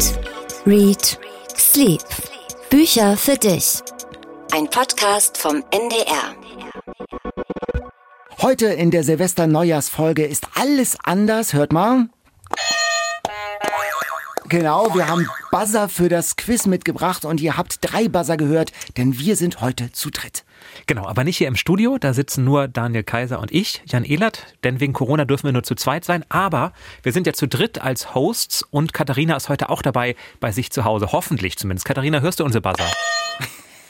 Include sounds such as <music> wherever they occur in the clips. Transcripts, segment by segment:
Eat, Read, Sleep. Bücher für dich. Ein Podcast vom NDR. Heute in der Silvester-Neujahrsfolge ist alles anders. Hört mal. Genau, wir haben Buzzer für das Quiz mitgebracht und ihr habt drei Buzzer gehört, denn wir sind heute zu dritt. Genau, aber nicht hier im Studio, da sitzen nur Daniel Kaiser und ich, Jan Ehlert, denn wegen Corona dürfen wir nur zu zweit sein, aber wir sind ja zu dritt als Hosts und Katharina ist heute auch dabei bei sich zu Hause, hoffentlich zumindest. Katharina, hörst du unsere Buzzer?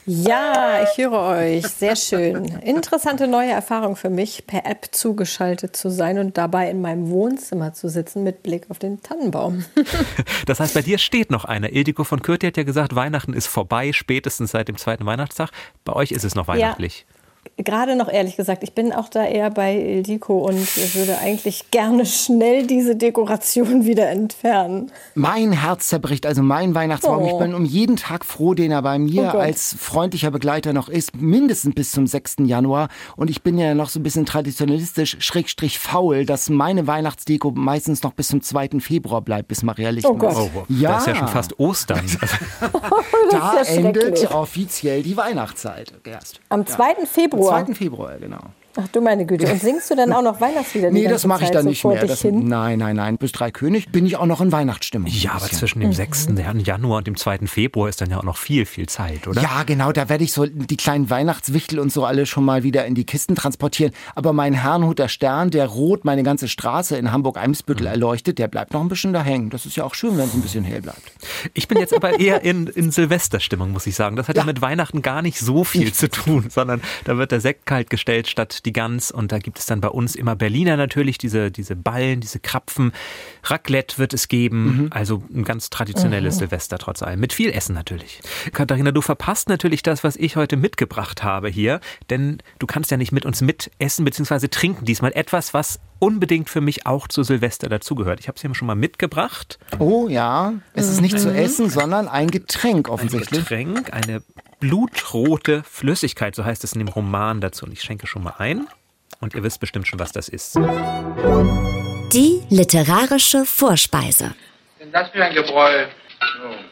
Ja, ich höre euch. Sehr schön. Interessante neue Erfahrung für mich, per App zugeschaltet zu sein und dabei in meinem Wohnzimmer zu sitzen mit Blick auf den Tannenbaum. <laughs> Das heißt, bei dir steht noch einer. Ildiko von Kürti hat ja gesagt, Weihnachten ist vorbei, spätestens seit dem zweiten Weihnachtstag. Bei euch ist es noch weihnachtlich. Ja gerade noch ehrlich gesagt, ich bin auch da eher bei Ildiko und würde eigentlich gerne schnell diese Dekoration wieder entfernen. Mein Herz zerbricht, also mein Weihnachtsbaum. Oh. Ich bin um jeden Tag froh, den er bei mir oh als freundlicher Begleiter noch ist, mindestens bis zum 6. Januar. Und ich bin ja noch so ein bisschen traditionalistisch, schrägstrich faul, dass meine Weihnachtsdeko meistens noch bis zum 2. Februar bleibt, bis Maria Licht oh Gott. Oh, ja. Das ist ja schon fast Ostern. <laughs> <laughs> da ja endet offiziell die Weihnachtszeit erst. Am 2. Ja. Februar? Am 2. Februar, genau. Ach du meine Güte. Und singst du dann auch noch <laughs> Weihnachtslieder? nee, das mache ich dann nicht mehr. Das, nein, nein, nein. Bis drei König bin ich auch noch in Weihnachtsstimmung. Ja, aber zwischen dem mhm. 6. Januar und dem 2. Februar ist dann ja auch noch viel, viel Zeit, oder? Ja, genau. Da werde ich so die kleinen Weihnachtswichtel und so alle schon mal wieder in die Kisten transportieren. Aber mein Herrnhuter Stern, der rot meine ganze Straße in Hamburg-Eimsbüttel mhm. erleuchtet, der bleibt noch ein bisschen da hängen. Das ist ja auch schön, wenn es ein bisschen hell bleibt. Ich bin jetzt aber <laughs> eher in, in Silvesterstimmung, muss ich sagen. Das hat ja. ja mit Weihnachten gar nicht so viel zu tun, sondern da wird der Sekt kalt gestellt statt die Gans und da gibt es dann bei uns immer Berliner natürlich, diese, diese Ballen, diese Krapfen. Raclette wird es geben, mhm. also ein ganz traditionelles mhm. Silvester trotz allem. Mit viel Essen natürlich. Katharina, du verpasst natürlich das, was ich heute mitgebracht habe hier, denn du kannst ja nicht mit uns mitessen bzw. trinken. Diesmal etwas, was unbedingt für mich auch zu Silvester dazugehört. Ich habe es hier schon mal mitgebracht. Oh ja, es ist nicht mhm. zu essen, sondern ein Getränk offensichtlich. Ein Getränk, eine blutrote Flüssigkeit, so heißt es in dem Roman dazu. Und ich schenke schon mal ein und ihr wisst bestimmt schon, was das ist. Die literarische Vorspeise. Denn das für ein Gebräu?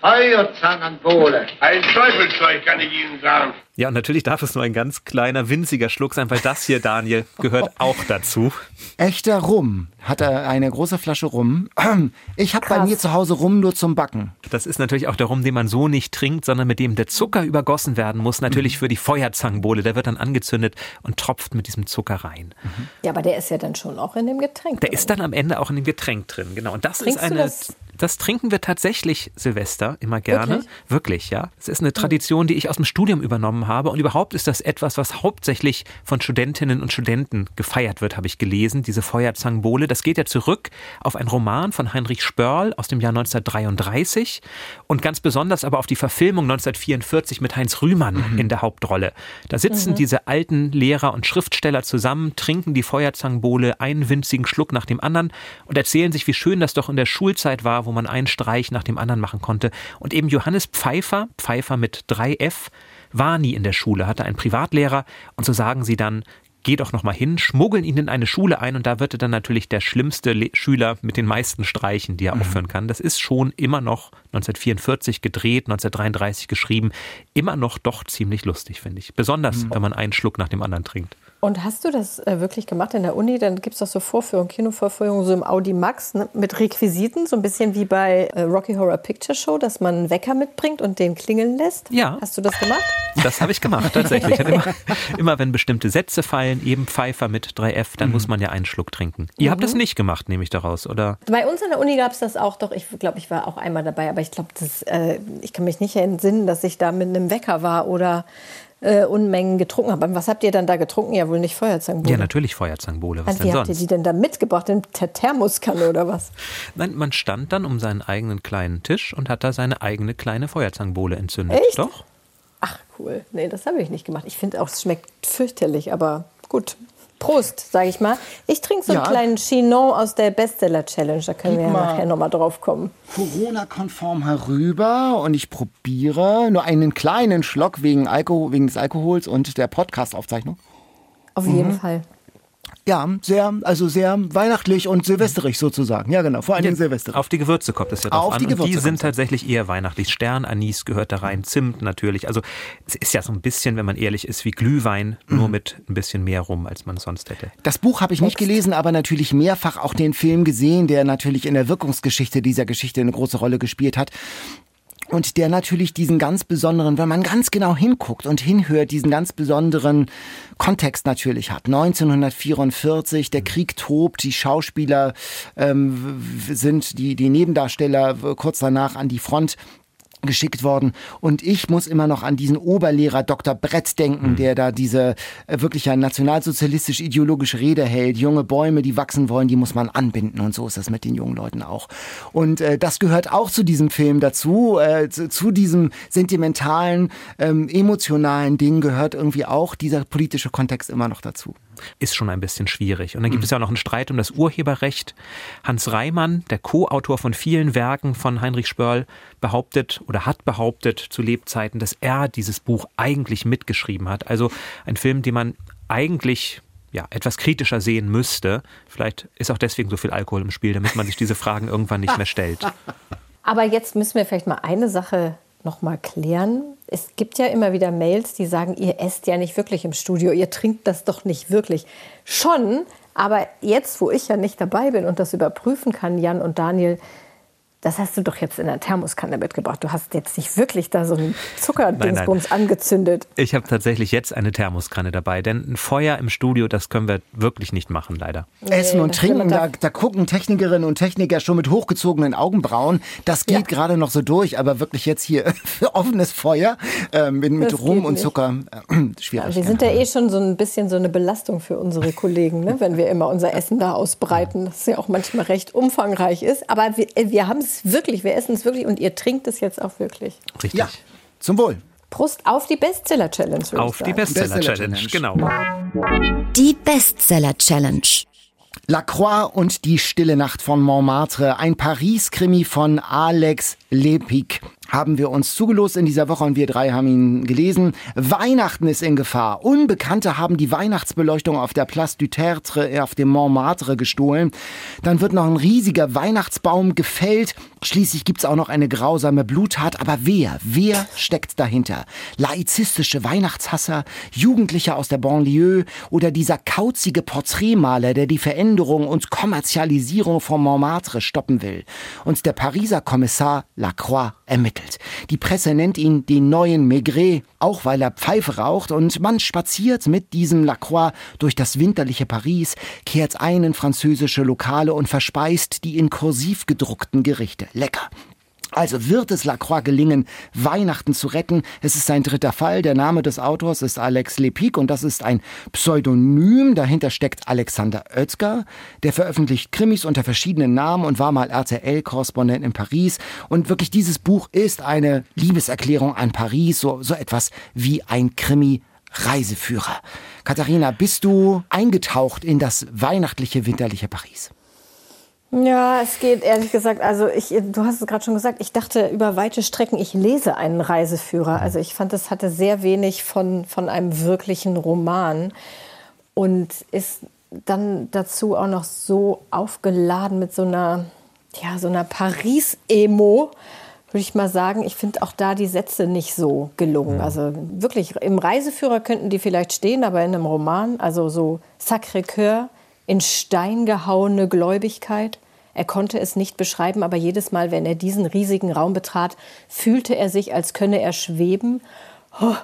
Feuerzangen an Bohle. Ein Teufelszeug, kann ich Ihnen sagen. Ja, und natürlich darf es nur ein ganz kleiner, winziger Schluck sein, weil das hier, Daniel, gehört <laughs> auch dazu. Echter Rum. Hat er eine große Flasche Rum. <clears throat> Ich habe bei mir zu Hause Rum nur zum Backen. Das ist natürlich auch der Rum, den man so nicht trinkt, sondern mit dem der Zucker übergossen werden muss. Natürlich mhm. für die Feuerzangenbowle. Der wird dann angezündet und tropft mit diesem Zucker rein. Mhm. Ja, aber der ist ja dann schon auch in dem Getränk. Der drin. ist dann am Ende auch in dem Getränk drin, genau. Und das Trinkst ist eine. Das? trinken wir tatsächlich Silvester immer gerne. Wirklich? Wirklich, ja. Es ist eine Tradition, die ich aus dem Studium übernommen habe habe. Und überhaupt ist das etwas, was hauptsächlich von Studentinnen und Studenten gefeiert wird, habe ich gelesen, diese Feuerzangenbowle. Das geht ja zurück auf einen Roman von Heinrich Spörl aus dem Jahr 1933 und ganz besonders aber auf die Verfilmung 1944 mit Heinz Rühmann mhm. in der Hauptrolle. Da sitzen mhm. diese alten Lehrer und Schriftsteller zusammen, trinken die Feuerzangenbowle einen winzigen Schluck nach dem anderen und erzählen sich, wie schön das doch in der Schulzeit war, wo man einen Streich nach dem anderen machen konnte. Und eben Johannes Pfeiffer, Pfeiffer mit 3F, war nie in der Schule, hatte einen Privatlehrer und so sagen sie dann, geh doch noch mal hin, schmuggeln ihn in eine Schule ein und da wird er dann natürlich der schlimmste Le Schüler mit den meisten Streichen, die er mhm. aufführen kann. Das ist schon immer noch 1944 gedreht, 1933 geschrieben, immer noch doch ziemlich lustig, finde ich. Besonders, mhm. wenn man einen Schluck nach dem anderen trinkt. Und hast du das äh, wirklich gemacht in der Uni? Dann gibt es doch so Vorführungen, Kinovorführungen, so im Audi Max ne, mit Requisiten, so ein bisschen wie bei äh, Rocky Horror Picture Show, dass man einen Wecker mitbringt und den klingeln lässt. Ja. Hast du das gemacht? Das habe ich gemacht, tatsächlich. immer, immer, wenn bestimmte Sätze fallen, eben Pfeifer mit 3F, dann mhm. muss man ja einen Schluck trinken. Ihr mhm. habt das nicht gemacht, nehme ich daraus, oder? Bei uns an der Uni gab es das auch doch. Ich glaube, ich war auch einmal dabei, aber ich glaube, äh, ich kann mich nicht entsinnen, dass ich da mit einem Wecker war oder äh, Unmengen getrunken habe. Was habt ihr dann da getrunken? Ja, wohl nicht Feuerzangenbowle. Ja, natürlich Feuerzangenbowle. Was also, denn wie sonst? habt ihr die denn da mitgebracht? In der Thermoskanne oder was? <laughs> Nein, man stand dann um seinen eigenen kleinen Tisch und hat da seine eigene kleine Feuerzangenbowle entzündet. Echt? Doch. Ach, cool. Nee, das habe ich nicht gemacht. Ich finde auch, es schmeckt fürchterlich, aber gut. Prost, sage ich mal. Ich trinke so einen ja. kleinen Chinon aus der Bestseller-Challenge. Da können Gib wir ja nachher nochmal drauf kommen. Corona-konform herüber und ich probiere nur einen kleinen Schluck wegen, Alkohol, wegen des Alkohols und der Podcast-Aufzeichnung. Auf jeden mhm. Fall. Ja, sehr, also sehr weihnachtlich und silvesterig sozusagen. Ja, genau, vor allem ja, silvesterig. Auf die Gewürze kommt es ja drauf auf an. Die, Gewürze die sind tatsächlich eher weihnachtlich. Stern, Anis gehört da rein, Zimt natürlich. Also es ist ja so ein bisschen, wenn man ehrlich ist, wie Glühwein, nur mhm. mit ein bisschen mehr rum, als man sonst hätte. Das Buch habe ich nicht gelesen, aber natürlich mehrfach auch den Film gesehen, der natürlich in der Wirkungsgeschichte dieser Geschichte eine große Rolle gespielt hat und der natürlich diesen ganz besonderen, wenn man ganz genau hinguckt und hinhört, diesen ganz besonderen Kontext natürlich hat. 1944, der Krieg tobt, die Schauspieler ähm, sind die, die Nebendarsteller kurz danach an die Front geschickt worden. Und ich muss immer noch an diesen Oberlehrer Dr. Brett denken, mhm. der da diese äh, wirklich ein nationalsozialistisch-ideologische Rede hält. Junge Bäume, die wachsen wollen, die muss man anbinden. Und so ist das mit den jungen Leuten auch. Und äh, das gehört auch zu diesem Film dazu. Äh, zu, zu, diesem sentimentalen, ähm, emotionalen Ding gehört irgendwie auch dieser politische Kontext immer noch dazu ist schon ein bisschen schwierig. Und dann gibt mhm. es ja auch noch einen Streit um das Urheberrecht. Hans Reimann, der Co-Autor von vielen Werken von Heinrich Spörl, behauptet oder hat behauptet zu Lebzeiten, dass er dieses Buch eigentlich mitgeschrieben hat. Also ein Film, den man eigentlich ja, etwas kritischer sehen müsste. Vielleicht ist auch deswegen so viel Alkohol im Spiel, damit man sich diese Fragen irgendwann nicht mehr stellt. <laughs> Aber jetzt müssen wir vielleicht mal eine Sache noch mal klären. Es gibt ja immer wieder Mails, die sagen, ihr esst ja nicht wirklich im Studio, ihr trinkt das doch nicht wirklich. Schon, aber jetzt, wo ich ja nicht dabei bin und das überprüfen kann, Jan und Daniel, das hast du doch jetzt in der Thermoskanne mitgebracht. Du hast jetzt nicht wirklich da so einen Zuckerdingsbums angezündet. Ich habe tatsächlich jetzt eine Thermoskanne dabei, denn ein Feuer im Studio, das können wir wirklich nicht machen, leider. Nee, Essen und Trinken, da, da, gucken Technikerinnen und Techniker schon mit hochgezogenen Augenbrauen. Das geht ja. gerade noch so durch, aber wirklich jetzt hier für <laughs> offenes Feuer äh, mit, mit Rum und Zucker, äh, <clears throat> schwierig. Ja, wir sind ja eh schon so ein bisschen so eine Belastung für unsere Kollegen, ne? wenn wir immer unser Essen da ausbreiten, das ja auch manchmal recht umfangreich ist. Aber wir, wir haben es es wirklich, wir essen es wirklich und ihr trinkt es jetzt auch wirklich. Richtig. Ja, zum Wohl. Prost auf die Bestseller-Challenge. Auf die Bestseller-Challenge, genau. Die Bestseller-Challenge. La Croix und die Stille Nacht von Montmartre, ein Paris-Krimi von Alex Lepik haben wir uns zugelost in dieser Woche und wir drei haben ihn gelesen. Weihnachten ist in Gefahr. Unbekannte haben die Weihnachtsbeleuchtung auf der Place du Tertre äh, auf dem Montmartre gestohlen. Dann wird noch ein riesiger Weihnachtsbaum gefällt. Schließlich gibt's auch noch eine grausame Bluttat. Aber wer, wer steckt dahinter? Laizistische Weihnachtshasser, Jugendliche aus der Banlieue oder dieser kauzige Porträtmaler, der die Veränderung und Kommerzialisierung von Montmartre stoppen will? Und der Pariser Kommissar Lacroix ermittelt. Die Presse nennt ihn den neuen Maigret, auch weil er Pfeife raucht und man spaziert mit diesem Lacroix durch das winterliche Paris, kehrt ein in französische Lokale und verspeist die in kursiv gedruckten Gerichte. Lecker. Also wird es Lacroix gelingen, Weihnachten zu retten. Es ist sein dritter Fall. Der Name des Autors ist Alex Lepik und das ist ein Pseudonym. Dahinter steckt Alexander Oetzger. Der veröffentlicht Krimis unter verschiedenen Namen und war mal RTL-Korrespondent in Paris. Und wirklich dieses Buch ist eine Liebeserklärung an Paris, so, so etwas wie ein Krimi Reiseführer. Katharina, bist du eingetaucht in das weihnachtliche, winterliche Paris? Ja, es geht ehrlich gesagt, also ich, du hast es gerade schon gesagt, ich dachte über weite Strecken, ich lese einen Reiseführer. Also ich fand, es hatte sehr wenig von, von einem wirklichen Roman und ist dann dazu auch noch so aufgeladen mit so einer, ja, so einer Paris-Emo, würde ich mal sagen. Ich finde auch da die Sätze nicht so gelungen. Also wirklich, im Reiseführer könnten die vielleicht stehen, aber in einem Roman, also so Sacré-Cœur, in Stein gehauene Gläubigkeit. Er konnte es nicht beschreiben, aber jedes Mal, wenn er diesen riesigen Raum betrat, fühlte er sich, als könne er schweben. Oh,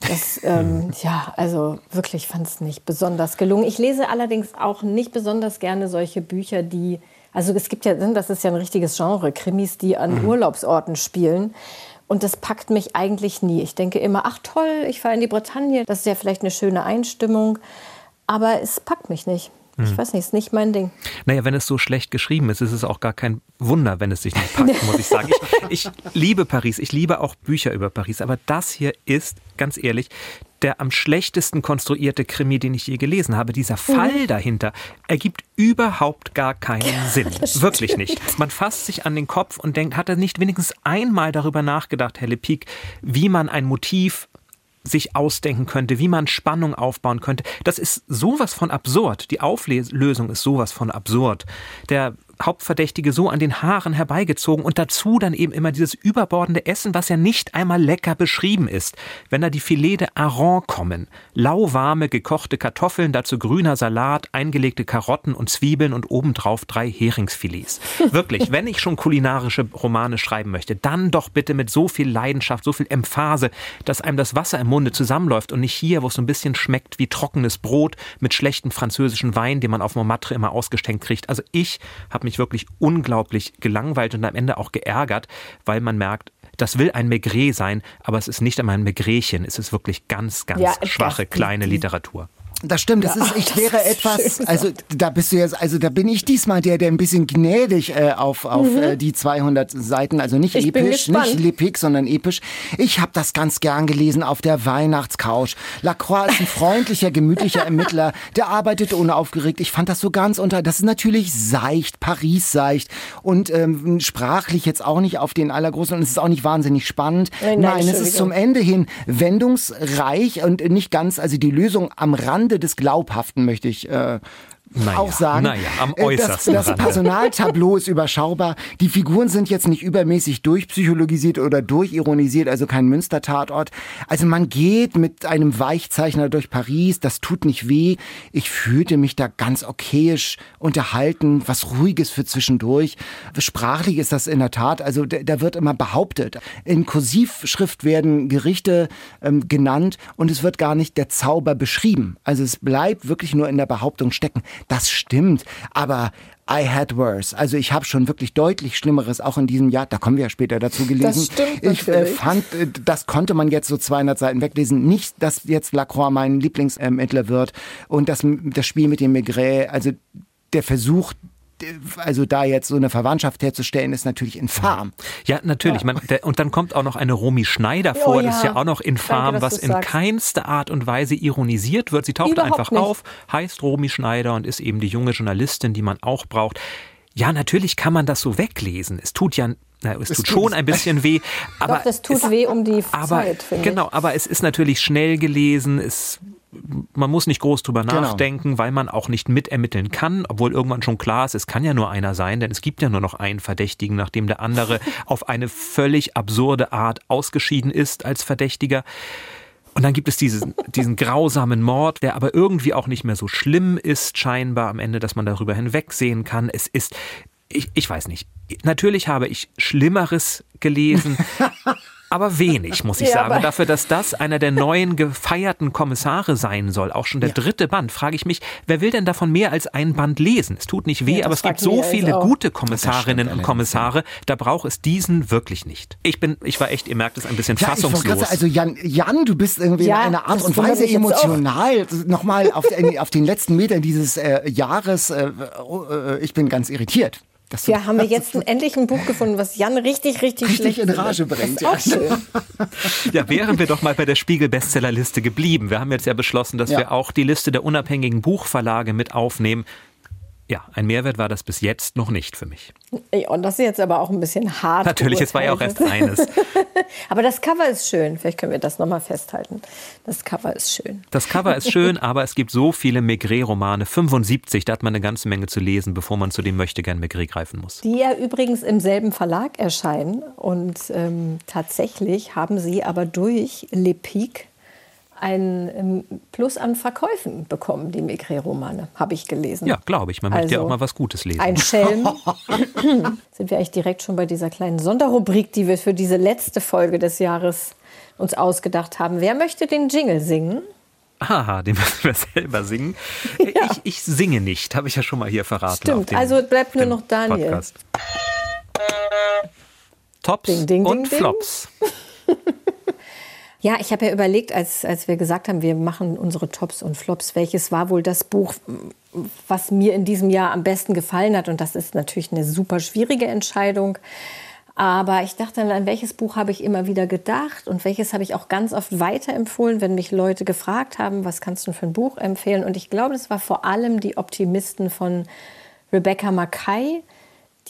das, ähm, <laughs> ja, also wirklich fand es nicht besonders gelungen. Ich lese allerdings auch nicht besonders gerne solche Bücher, die, also es gibt ja, das ist ja ein richtiges Genre, Krimis, die an mhm. Urlaubsorten spielen. Und das packt mich eigentlich nie. Ich denke immer, ach toll, ich fahre in die Bretagne, das ist ja vielleicht eine schöne Einstimmung, aber es packt mich nicht. Ich weiß nicht, ist nicht mein Ding. Naja, wenn es so schlecht geschrieben ist, ist es auch gar kein Wunder, wenn es sich nicht packt, muss ich sagen. Ich, ich liebe Paris, ich liebe auch Bücher über Paris, aber das hier ist, ganz ehrlich, der am schlechtesten konstruierte Krimi, den ich je gelesen habe. Dieser Fall mhm. dahinter ergibt überhaupt gar keinen Sinn. Wirklich nicht. Man fasst sich an den Kopf und denkt, hat er nicht wenigstens einmal darüber nachgedacht, Helle Pieck, wie man ein Motiv sich ausdenken könnte, wie man Spannung aufbauen könnte. Das ist sowas von absurd. Die Auflösung ist sowas von absurd. Der Hauptverdächtige so an den Haaren herbeigezogen und dazu dann eben immer dieses überbordende Essen, was ja nicht einmal lecker beschrieben ist. Wenn da die Filet de Aron kommen, lauwarme gekochte Kartoffeln, dazu grüner Salat, eingelegte Karotten und Zwiebeln und obendrauf drei Heringsfilets. <laughs> Wirklich, wenn ich schon kulinarische Romane schreiben möchte, dann doch bitte mit so viel Leidenschaft, so viel Emphase, dass einem das Wasser im Munde zusammenläuft und nicht hier, wo es so ein bisschen schmeckt wie trockenes Brot mit schlechtem französischen Wein, den man auf Montmartre immer ausgestenkt kriegt. Also ich habe mich mich wirklich unglaublich gelangweilt und am Ende auch geärgert, weil man merkt, das will ein Maigret sein, aber es ist nicht einmal ein Maigretchen. Es ist wirklich ganz, ganz ja, schwache, kleine Literatur. Das stimmt, das ja, ist, ich wäre etwas, also da bist du jetzt, also da bin ich diesmal der, der ein bisschen gnädig äh, auf, auf mhm. äh, die 200 Seiten, also nicht ich episch, nicht lipik, sondern episch. Ich habe das ganz gern gelesen auf der Weihnachtscouch. Lacroix ist ein <laughs> freundlicher, gemütlicher Ermittler, der arbeitet unaufgeregt. Ich fand das so ganz unter, das ist natürlich seicht, Paris seicht und ähm, sprachlich jetzt auch nicht auf den allergroßen und es ist auch nicht wahnsinnig spannend. Nein, nein, nein es ist zum Ende hin wendungsreich und nicht ganz, also die Lösung am Rand Rande des Glaubhaften, möchte ich äh, naja, auch sagen. Naja, am äh, äußersten das, das Personaltableau ist überschaubar. Die Figuren sind jetzt nicht übermäßig durchpsychologisiert oder durchironisiert, also kein Münster-Tatort. Also man geht mit einem Weichzeichner durch Paris, das tut nicht weh. Ich fühlte mich da ganz okayisch unterhalten, was Ruhiges für zwischendurch. Sprachlich ist das in der Tat, also da wird immer behauptet. In Kursivschrift werden Gerichte ähm, genannt und es wird gar nicht der Zauber beschrieben. Also es bleibt wirklich nur in der Behauptung stecken. Das stimmt, aber I had worse. Also ich habe schon wirklich deutlich Schlimmeres auch in diesem Jahr, da kommen wir ja später dazu gelesen. Das stimmt ich äh, fand, äh, das konnte man jetzt so 200 Seiten weglesen. Nicht, dass jetzt Lacroix mein Lieblingsermittler wird und das, das Spiel mit dem Maigret, also der Versuch, also da jetzt so eine Verwandtschaft herzustellen, ist natürlich infam. Ja, natürlich. Ja. Man, der, und dann kommt auch noch eine Romy Schneider vor. Oh, ja. Das ist ja auch noch infam, Danke, was in sagst. keinster Art und Weise ironisiert wird. Sie taucht Überhaupt einfach nicht. auf, heißt Romy Schneider und ist eben die junge Journalistin, die man auch braucht. Ja, natürlich kann man das so weglesen. Es tut ja na, es, es tut schon ein bisschen weh, aber Doch, das tut es, weh um die aber, Zeit. Genau, ich. aber es ist natürlich schnell gelesen. Es man muss nicht groß drüber genau. nachdenken, weil man auch nicht mitermitteln kann, obwohl irgendwann schon klar ist, es kann ja nur einer sein, denn es gibt ja nur noch einen Verdächtigen, nachdem der andere <laughs> auf eine völlig absurde Art ausgeschieden ist als Verdächtiger. Und dann gibt es diesen, diesen grausamen Mord, der aber irgendwie auch nicht mehr so schlimm ist, scheinbar am Ende, dass man darüber hinwegsehen kann. Es ist, ich, ich weiß nicht. Natürlich habe ich Schlimmeres gelesen. <laughs> aber wenig, muss ich ja, sagen. Dafür, dass das einer der neuen gefeierten Kommissare sein soll, auch schon der ja. dritte Band, frage ich mich, wer will denn davon mehr als ein Band lesen? Es tut nicht weh, ja, aber es gibt so viele gute Kommissarinnen und Kommissare, da braucht es diesen wirklich nicht. Ich bin, ich war echt, ihr merkt es, ein bisschen fassungslos. Sagen, also Jan, Jan, du bist irgendwie in einer Art und Weise emotional. Nochmal auf, auf, den letzten Metern dieses äh, Jahres, äh, äh, ich bin ganz irritiert. Das ja, haben wir jetzt ein, endlich ein Buch gefunden, was Jan richtig, richtig, richtig schlecht in Rage bringt. Ja. schön. <laughs> ja, wären wir doch mal bei der Spiegel-Bestsellerliste geblieben. Wir haben jetzt ja beschlossen, dass ja. wir auch die Liste der unabhängigen Buchverlage mit aufnehmen. Ja, ein Mehrwert war das bis jetzt noch nicht für mich. und das ist jetzt aber auch ein bisschen hart. Natürlich, es war ja auch erst eines. <laughs> aber das Cover ist schön. Vielleicht können wir das nochmal festhalten. Das Cover ist schön. Das Cover ist schön, <laughs> aber es gibt so viele Maigret-Romane. 75, da hat man eine ganze Menge zu lesen, bevor man zu dem möchte gern Maigret greifen muss. Die ja übrigens im selben Verlag erscheinen. Und ähm, tatsächlich haben sie aber durch Le Pic ein ähm, Plus an Verkäufen bekommen, die Maigret-Romane, habe ich gelesen. Ja, glaube ich. Man möchte also, ja auch mal was Gutes lesen. Ein Schelm. <laughs> <clears throat> Sind wir eigentlich direkt schon bei dieser kleinen Sonderrubrik, die wir für diese letzte Folge des Jahres uns ausgedacht haben. Wer möchte den Jingle singen? Haha, den müssen wir selber singen. <laughs> Ja. Ich, ich, singe nicht, habe ich ja schon mal hier verraten. Stimmt, also bleibt nur noch Daniel. Podcast. Tops ding, ding, und ding, Flops. <laughs> Ja, ich habe ja überlegt, als, als wir gesagt haben, wir machen unsere Tops und Flops, welches war wohl das Buch, was mir in diesem Jahr am besten gefallen hat. Und das ist natürlich eine super schwierige Entscheidung. Aber ich dachte dann, an welches Buch habe ich immer wieder gedacht und welches habe ich auch ganz oft weiterempfohlen, wenn mich Leute gefragt haben, was kannst du für ein Buch empfehlen? Und ich glaube, das war vor allem die Optimisten von Rebecca Mackay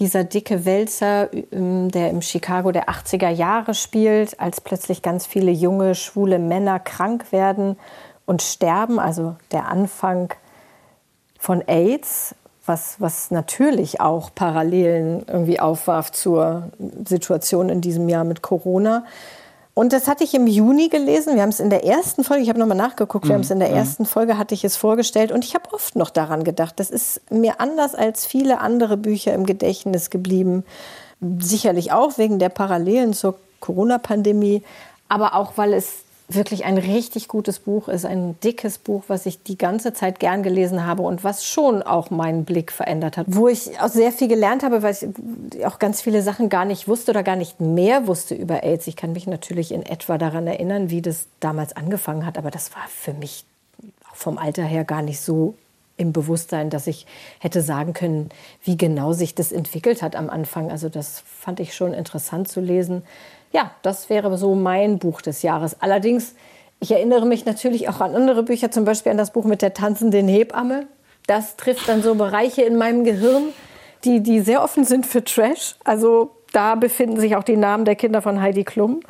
dieser dicke Wälzer, ähm, der im Chicago der 80er Jahre spielt, als plötzlich ganz viele junge, schwule Männer krank werden und sterben. Also der Anfang von AIDS, was, was natürlich auch Parallelen irgendwie aufwarf zur Situation in diesem Jahr mit Corona. Und das hatte ich im Juni gelesen. Wir haben es in der ersten Folge, ich habe nochmal nachgeguckt, wir haben es in der mhm. ersten Folge, hatte ich es vorgestellt. Und ich habe oft noch daran gedacht. Das ist mir anders als viele andere Bücher im Gedächtnis geblieben. Sicherlich auch wegen der Parallelen zur Corona-Pandemie, aber auch, weil es wirklich ein richtig gutes Buch ist, ein dickes Buch, was ich die ganze Zeit gern gelesen habe und was schon auch meinen Blick verändert hat. Wo ich auch sehr viel gelernt habe, weil ich auch ganz viele Sachen gar nicht wusste oder gar nicht mehr wusste über AIDS. Ich kann mich natürlich in etwa daran erinnern, wie das damals angefangen hat, aber das war für mich vom Alter her gar nicht so im Bewusstsein, dass ich hätte sagen können, wie genau sich das entwickelt hat am Anfang. Also das fand ich schon interessant zu lesen ja, das wäre so mein Buch des Jahres. Allerdings, ich erinnere mich natürlich auch an andere Bücher, zum Beispiel an das Buch mit der tanzenden Hebamme. Das trifft dann so Bereiche in meinem Gehirn, die, die sehr offen sind für Trash. Also da befinden sich auch die Namen der Kinder von Heidi Klum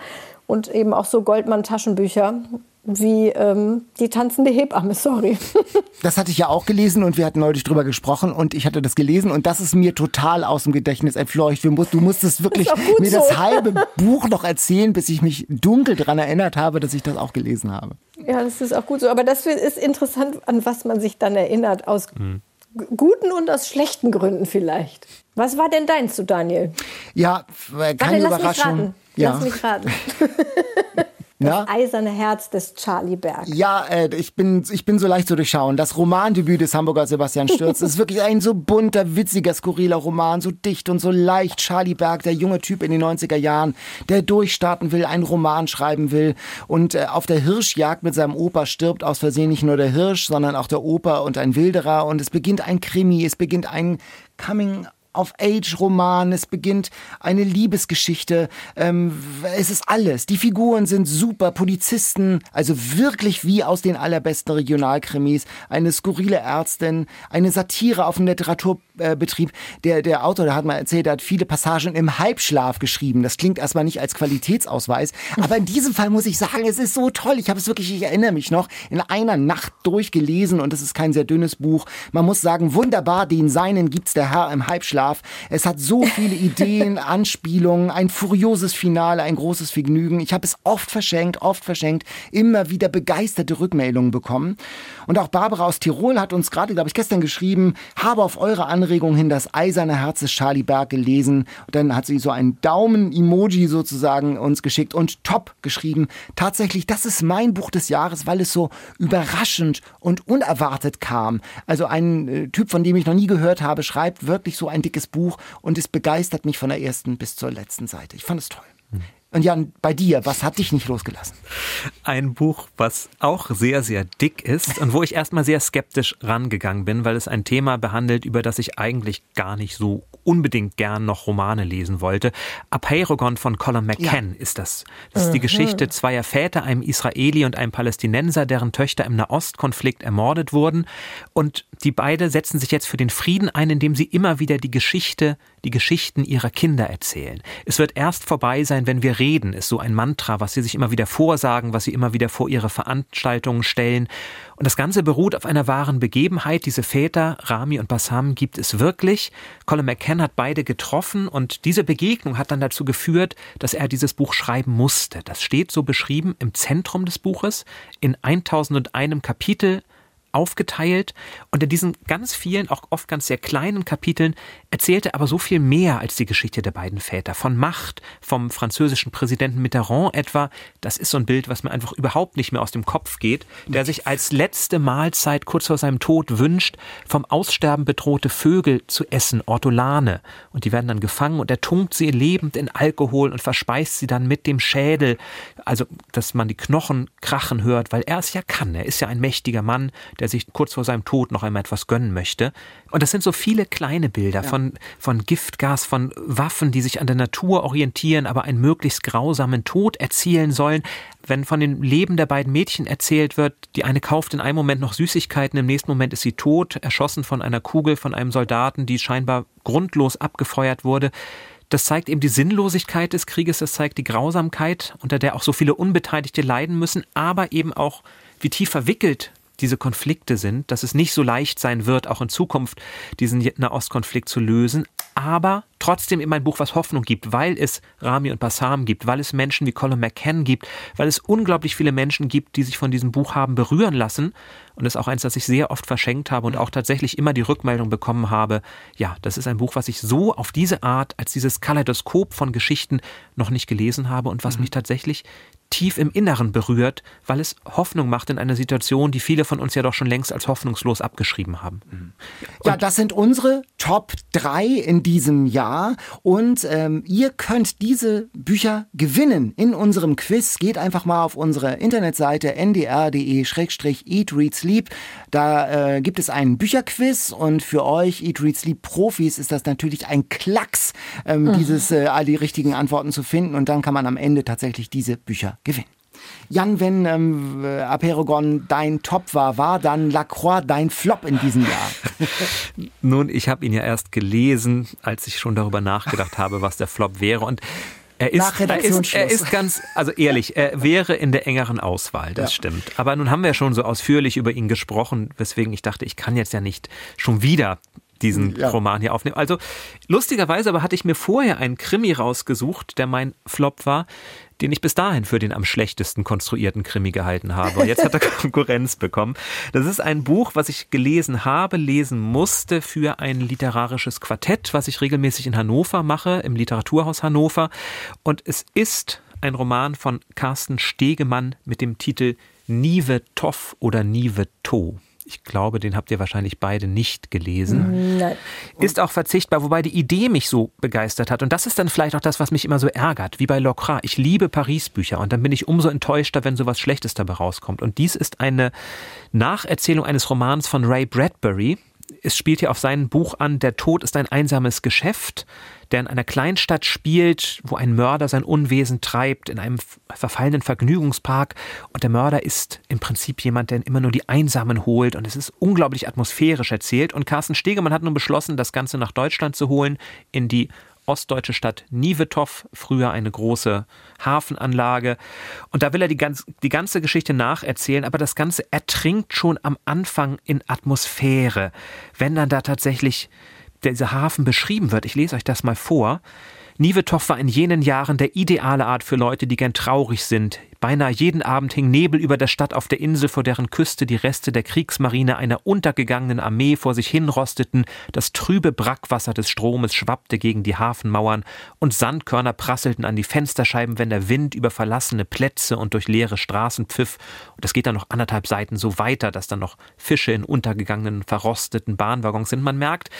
und eben auch so Goldmann-Taschenbücher wie ähm, die tanzende Hebamme, sorry. <laughs> das hatte ich ja auch gelesen und wir hatten neulich drüber gesprochen und ich hatte das gelesen und das ist mir total aus dem Gedächtnis entfleucht. Du musstest wirklich mir so. das halbe <laughs> Buch noch erzählen, bis ich mich dunkel daran erinnert habe, dass ich das auch gelesen habe. Ja, das ist auch gut so. Aber das ist interessant, an was man sich dann erinnert, aus mhm. guten und aus schlechten Gründen vielleicht. Was war denn dein zu Daniel? Ja, keine Warte, lass Überraschung. Mich raten. Ja. Lass mich raten. <laughs> Das eiserne Herz des Charlie Berg. Ja, äh, ich, bin, ich bin so leicht zu durchschauen. Das Romandebüt des Hamburger Sebastian Stürz <laughs> ist wirklich ein so bunter, witziger, skurriler Roman, so dicht und so leicht. Charlie Berg, der junge Typ in den 90er Jahren, der durchstarten will, einen Roman schreiben will und äh, auf der Hirschjagd mit seinem Opa stirbt aus Versehen nicht nur der Hirsch, sondern auch der Opa und ein Wilderer und es beginnt ein Krimi, es beginnt ein Coming auf-Age-Roman, es beginnt eine Liebesgeschichte, ähm, es ist alles. Die Figuren sind super, Polizisten, also wirklich wie aus den allerbesten Regionalkrimis, eine skurrile Ärztin, eine Satire auf den Literaturbetrieb. Der, der Autor, der hat mal erzählt, der hat viele Passagen im Halbschlaf geschrieben. Das klingt erstmal nicht als Qualitätsausweis, aber in diesem Fall muss ich sagen, es ist so toll. Ich habe es wirklich, ich erinnere mich noch, in einer Nacht durchgelesen und es ist kein sehr dünnes Buch. Man muss sagen, wunderbar, den Seinen gibt's der Herr im Halbschlaf Schlaf. Es hat so viele Ideen, <laughs> Anspielungen, ein furioses Finale, ein großes Vergnügen. Ich habe es oft verschenkt, oft verschenkt, immer wieder begeisterte Rückmeldungen bekommen. Und auch Barbara aus Tirol hat uns gerade, glaube ich, gestern geschrieben, habe auf eure Anregung hin das eiserne Herz des Charlie Berg gelesen. Und dann hat sie so ein Daumen-Emoji sozusagen uns geschickt und top geschrieben. Tatsächlich, das ist mein Buch des Jahres, weil es so überraschend und unerwartet kam. Also ein äh, Typ, von dem ich noch nie gehört habe, schreibt wirklich so ein dickes Buch und es begeistert mich von der ersten bis zur letzten Seite. Ich fand es toll. Und Jan, bei dir, was hat dich nicht losgelassen? Ein Buch, was auch sehr, sehr dick ist und wo ich erstmal sehr skeptisch rangegangen bin, weil es ein Thema behandelt, über das ich eigentlich gar nicht so unbedingt gern noch Romane lesen wollte. Apeirogon von Colin McCann ja. ist das. Das ist die Geschichte zweier Väter, einem Israeli und einem Palästinenser, deren Töchter im Nahostkonflikt ermordet wurden. Und die beide setzen sich jetzt für den Frieden ein, indem sie immer wieder die Geschichte, die Geschichten ihrer Kinder erzählen. Es wird erst vorbei sein, wenn wir reden, ist so ein Mantra, was sie sich immer wieder vorsagen, was sie immer wieder vor ihre Veranstaltungen stellen. Und das Ganze beruht auf einer wahren Begebenheit. Diese Väter, Rami und Bassam, gibt es wirklich. Colin McCann hat beide getroffen und diese Begegnung hat dann dazu geführt, dass er dieses Buch schreiben musste. Das steht so beschrieben im Zentrum des Buches in 1001 Kapitel aufgeteilt und in diesen ganz vielen, auch oft ganz sehr kleinen Kapiteln erzählte aber so viel mehr als die Geschichte der beiden Väter. Von Macht, vom französischen Präsidenten Mitterrand etwa, das ist so ein Bild, was mir einfach überhaupt nicht mehr aus dem Kopf geht, der sich als letzte Mahlzeit kurz vor seinem Tod wünscht, vom Aussterben bedrohte Vögel zu essen, Ortolane. Und die werden dann gefangen und er tunkt sie lebend in Alkohol und verspeist sie dann mit dem Schädel, also dass man die Knochen krachen hört, weil er es ja kann. Er ist ja ein mächtiger Mann, der sich kurz vor seinem Tod noch einmal etwas gönnen möchte. Und das sind so viele kleine Bilder ja. von, von Giftgas, von Waffen, die sich an der Natur orientieren, aber einen möglichst grausamen Tod erzielen sollen. Wenn von dem Leben der beiden Mädchen erzählt wird, die eine kauft in einem Moment noch Süßigkeiten, im nächsten Moment ist sie tot, erschossen von einer Kugel von einem Soldaten, die scheinbar grundlos abgefeuert wurde. Das zeigt eben die Sinnlosigkeit des Krieges, das zeigt die Grausamkeit, unter der auch so viele Unbeteiligte leiden müssen, aber eben auch, wie tief verwickelt diese Konflikte sind, dass es nicht so leicht sein wird, auch in Zukunft diesen Nahostkonflikt zu lösen, aber trotzdem in mein Buch was Hoffnung gibt, weil es Rami und Bassam gibt, weil es Menschen wie Colin McCann gibt, weil es unglaublich viele Menschen gibt, die sich von diesem Buch haben berühren lassen und es ist auch eins, das ich sehr oft verschenkt habe und auch tatsächlich immer die Rückmeldung bekommen habe, ja, das ist ein Buch, was ich so auf diese Art als dieses Kaleidoskop von Geschichten noch nicht gelesen habe und was mhm. mich tatsächlich tief im Inneren berührt, weil es Hoffnung macht in einer Situation, die viele von uns ja doch schon längst als hoffnungslos abgeschrieben haben. Mhm. ja, das sind unsere Top 3 in diesem Jahr und ähm, ihr könnt diese Bücher gewinnen in unserem Quiz. Geht einfach mal auf unsere Internetseite ndr.de-eat read sleep. Da äh, gibt es einen Bücherquiz und für euch Eat Read Sleep Profis ist das natürlich ein Klacks, ähm, mhm. dieses äh, all die richtigen Antworten zu finden und dann kann man am Ende tatsächlich diese Bücher gewinnen. Jan, wenn ähm, Aperogon dein Top war, war dann Lacroix dein Flop in diesem Jahr? <laughs> Nun, ich habe ihn ja erst gelesen, als ich schon darüber nachgedacht habe, was der Flop wäre. Und er ist, er ist, er ist ganz, also ehrlich, er wäre in der engeren Auswahl, das ja. stimmt. Aber nun haben wir schon so ausführlich über ihn gesprochen, weswegen ich dachte, ich kann jetzt ja nicht schon wieder diesen ja. Roman hier aufnehmen. Also lustigerweise aber hatte ich mir vorher einen Krimi rausgesucht, der mein Flop war, den ich bis dahin für den am schlechtesten konstruierten Krimi gehalten habe. Und jetzt hat er <laughs> Konkurrenz bekommen. Das ist ein Buch, was ich gelesen habe, lesen musste für ein literarisches Quartett, was ich regelmäßig in Hannover mache, im Literaturhaus Hannover. Und es ist ein Roman von Carsten Stegemann mit dem Titel Nive Toff oder Nive To. Ich glaube, den habt ihr wahrscheinlich beide nicht gelesen. Nein. Ist auch verzichtbar, wobei die Idee mich so begeistert hat. Und das ist dann vielleicht auch das, was mich immer so ärgert, wie bei Locrat. Ich liebe Paris-Bücher und dann bin ich umso enttäuschter, wenn sowas Schlechtes dabei rauskommt. Und dies ist eine Nacherzählung eines Romans von Ray Bradbury. Es spielt hier auf sein Buch an, Der Tod ist ein einsames Geschäft der in einer Kleinstadt spielt, wo ein Mörder sein Unwesen treibt, in einem verfallenen Vergnügungspark. Und der Mörder ist im Prinzip jemand, der immer nur die Einsamen holt. Und es ist unglaublich atmosphärisch erzählt. Und Carsten Stegemann hat nun beschlossen, das Ganze nach Deutschland zu holen, in die ostdeutsche Stadt Nivetov, früher eine große Hafenanlage. Und da will er die, ganz, die ganze Geschichte nacherzählen, aber das Ganze ertrinkt schon am Anfang in Atmosphäre. Wenn dann da tatsächlich dieser Hafen beschrieben wird. Ich lese euch das mal vor. Nivetov war in jenen Jahren der ideale Art für Leute, die gern traurig sind, Beinahe jeden Abend hing Nebel über der Stadt auf der Insel, vor deren Küste die Reste der Kriegsmarine einer untergegangenen Armee vor sich hinrosteten, das trübe Brackwasser des Stromes schwappte gegen die Hafenmauern und Sandkörner prasselten an die Fensterscheiben, wenn der Wind über verlassene Plätze und durch leere Straßen pfiff. Und es geht dann noch anderthalb Seiten so weiter, dass dann noch Fische in untergegangenen, verrosteten Bahnwaggons sind. Man merkt,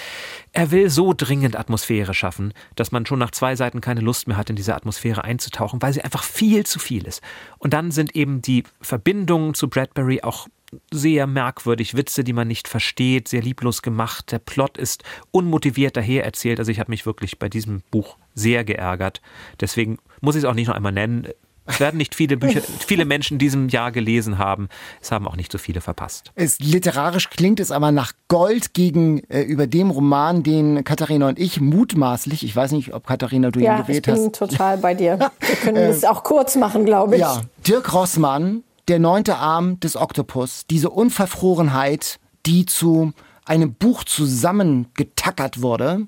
er will so dringend Atmosphäre schaffen, dass man schon nach zwei Seiten keine Lust mehr hat, in diese Atmosphäre einzutauchen, weil sie einfach viel zu viel ist. Und dann sind eben die Verbindungen zu Bradbury auch sehr merkwürdig, Witze, die man nicht versteht, sehr lieblos gemacht. Der Plot ist unmotiviert daher erzählt. Also ich habe mich wirklich bei diesem Buch sehr geärgert. Deswegen muss ich es auch nicht noch einmal nennen. Es werden nicht viele Bücher, viele Menschen in diesem Jahr gelesen haben. Es haben auch nicht so viele verpasst. Es, literarisch klingt es aber nach Gold gegenüber äh, dem Roman, den Katharina und ich mutmaßlich, ich weiß nicht, ob Katharina du ja, ihn gewählt hast. Ja, ich bin total bei dir. <laughs> Wir können es auch kurz machen, glaube ich. Ja, Dirk Rossmann, der neunte Arm des Oktopus, diese Unverfrorenheit, die zu einem Buch zusammengetackert wurde,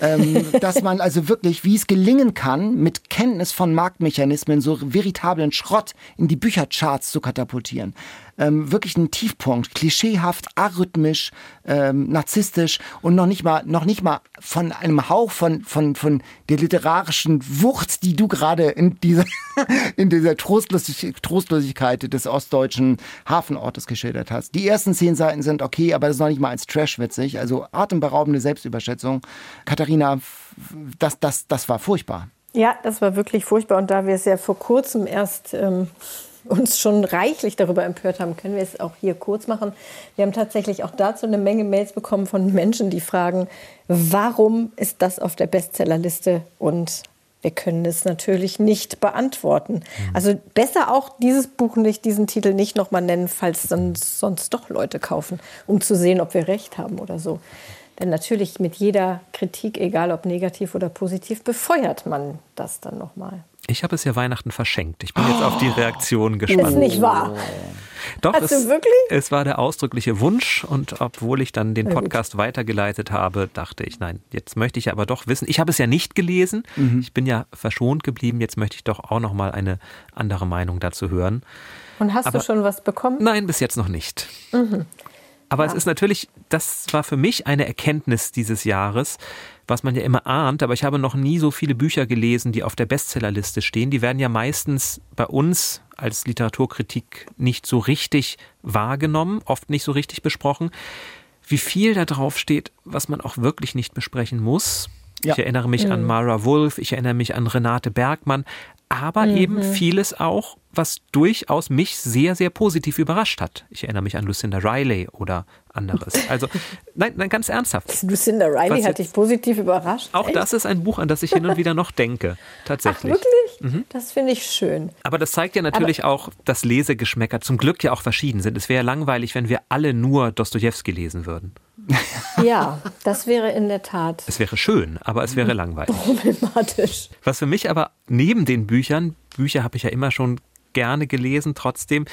ähm, <laughs> dass man also wirklich, wie es gelingen kann, mit Kenntnis von Marktmechanismen so veritablen Schrott in die Büchercharts zu katapultieren ähm, wirklich ein Tiefpunkt, klischeehaft, arrhythmisch, ähm, narzisstisch und noch nicht mal, noch nicht mal von einem Hauch von, von, von der literarischen Wucht, die du gerade in dieser, <laughs> in dieser Trostlosigkeit, Trostlosigkeit des ostdeutschen Hafenortes geschildert hast. Die ersten zehn Seiten sind okay, aber das ist noch nicht mal als Trash witzig, also atemberaubende Selbstüberschätzung. Katharina, das, das, das war furchtbar. Ja, das war wirklich furchtbar. Und da wir es ja vor kurzem erst ähm, uns schon reichlich darüber empört haben, können wir es auch hier kurz machen. Wir haben tatsächlich auch dazu eine Menge Mails bekommen von Menschen, die fragen, warum ist das auf der Bestsellerliste und wir können es natürlich nicht beantworten. Mhm. Also besser auch dieses Buch nicht, diesen Titel nicht nochmal nennen, falls dann sonst doch Leute kaufen, um zu sehen, ob wir recht haben oder so. Denn natürlich mit jeder Kritik, egal ob negativ oder positiv, befeuert man das dann nochmal. Ich habe es ja Weihnachten verschenkt. Ich bin jetzt auf die Reaktion gespannt. Ist nicht wahr. Doch, Hast es, es war der ausdrückliche Wunsch und obwohl ich dann den Podcast weitergeleitet habe, dachte ich, nein, jetzt möchte ich aber doch wissen. Ich habe es ja nicht gelesen. Mhm. Ich bin ja verschont geblieben. Jetzt möchte ich doch auch noch mal eine andere Meinung dazu hören. Und hast aber, du schon was bekommen? Nein, bis jetzt noch nicht. Mhm. Aber ja. es ist natürlich, das war für mich eine Erkenntnis dieses Jahres, was man ja immer ahnt, aber ich habe noch nie so viele Bücher gelesen, die auf der Bestsellerliste stehen. Die werden ja meistens bei uns als Literaturkritik nicht so richtig wahrgenommen, oft nicht so richtig besprochen. Wie viel da drauf steht, was man auch wirklich nicht besprechen muss. Ja. Ich erinnere mich mhm. an Mara Wolf, ich erinnere mich an Renate Bergmann, aber mhm. eben vieles auch, was durchaus mich sehr, sehr positiv überrascht hat. Ich erinnere mich an Lucinda Riley oder anderes. Also, <laughs> nein, nein ganz ernsthaft. Lucinda Riley hat dich positiv überrascht. Auch Echt? das ist ein Buch, an das ich hin und wieder noch <laughs> denke. Tatsächlich. Ach, wirklich? Mhm. Das finde ich schön. Aber das zeigt ja natürlich Aber auch, dass Lesegeschmäcker zum Glück ja auch verschieden sind. Es wäre ja langweilig, wenn wir alle nur Dostoevsky lesen würden. Ja, das wäre in der Tat. Es wäre schön, aber es wäre langweilig. Problematisch. Was für mich aber neben den Büchern, Bücher habe ich ja immer schon gerne gelesen, trotzdem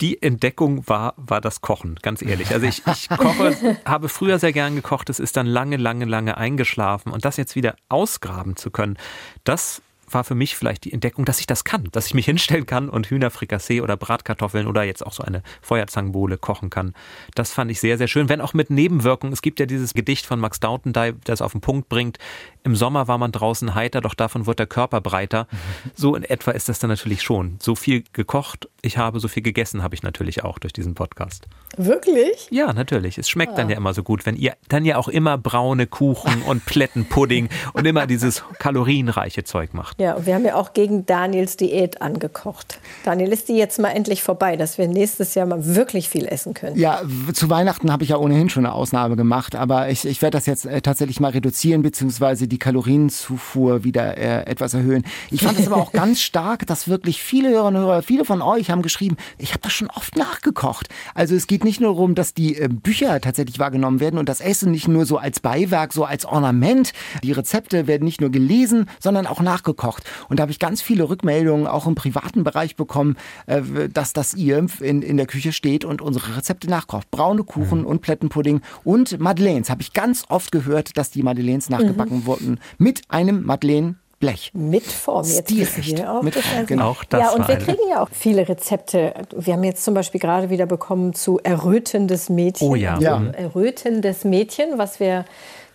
die Entdeckung war, war das Kochen, ganz ehrlich. Also ich, ich <laughs> koche, habe früher sehr gern gekocht, es ist dann lange, lange, lange eingeschlafen und das jetzt wieder ausgraben zu können, das war für mich vielleicht die Entdeckung, dass ich das kann, dass ich mich hinstellen kann und Hühnerfrikassee oder Bratkartoffeln oder jetzt auch so eine Feuerzangenbowle kochen kann. Das fand ich sehr, sehr schön, wenn auch mit Nebenwirkungen. Es gibt ja dieses Gedicht von Max Dautendey, das auf den Punkt bringt, im Sommer war man draußen heiter, doch davon wird der Körper breiter. <laughs> So in etwa ist das dann natürlich schon. So viel gekocht, ich habe so viel gegessen, habe ich natürlich auch durch diesen Podcast. Wirklich? Ja, natürlich. Es schmeckt ah. dann ja immer so gut, wenn ihr dann ja auch immer braune Kuchen und Plättenpudding <laughs> und immer dieses kalorienreiche Zeug macht. Ja, und wir haben ja auch gegen Daniels Diät angekocht. Daniel, ist die jetzt mal endlich vorbei, dass wir nächstes Jahr mal wirklich viel essen können? Ja, zu Weihnachten habe ich ja ohnehin schon eine Ausnahme gemacht, aber ich, ich werde das jetzt äh, tatsächlich mal reduzieren, beziehungsweise die Kalorienzufuhr wieder äh, etwas erhöhen. Ich fand es aber auch <laughs> ganz stark, dass wirklich viele Hörerinnen und Hörer, viele von euch haben geschrieben, ich habe das schon oft nachgekocht. Also es geht nicht nur darum, dass die äh, Bücher tatsächlich wahrgenommen werden und das Essen nicht nur so als Beiwerk, so als Ornament. Die Rezepte werden nicht nur gelesen, sondern auch nachgekocht gekocht. Und da habe ich ganz viele Rückmeldungen auch im privaten Bereich bekommen, äh, dass, dass ihr in, in der Küche steht und unsere Rezepte nachkocht. Braune Kuchen mhm. und Plättenpudding und Madeleines. Habe ich ganz oft gehört, dass die Madeleines nachgebacken mhm. wurden mit einem Madeleine Blech. Mit Form. Jetzt Stilrecht. Auch, mit Form, genau. Auch das ja, und wir kriegen ja auch viele Rezepte. Wir haben jetzt zum Beispiel gerade wieder bekommen zu errötendes Mädchen. Oh ja. ja. Errötendes Mädchen, was wir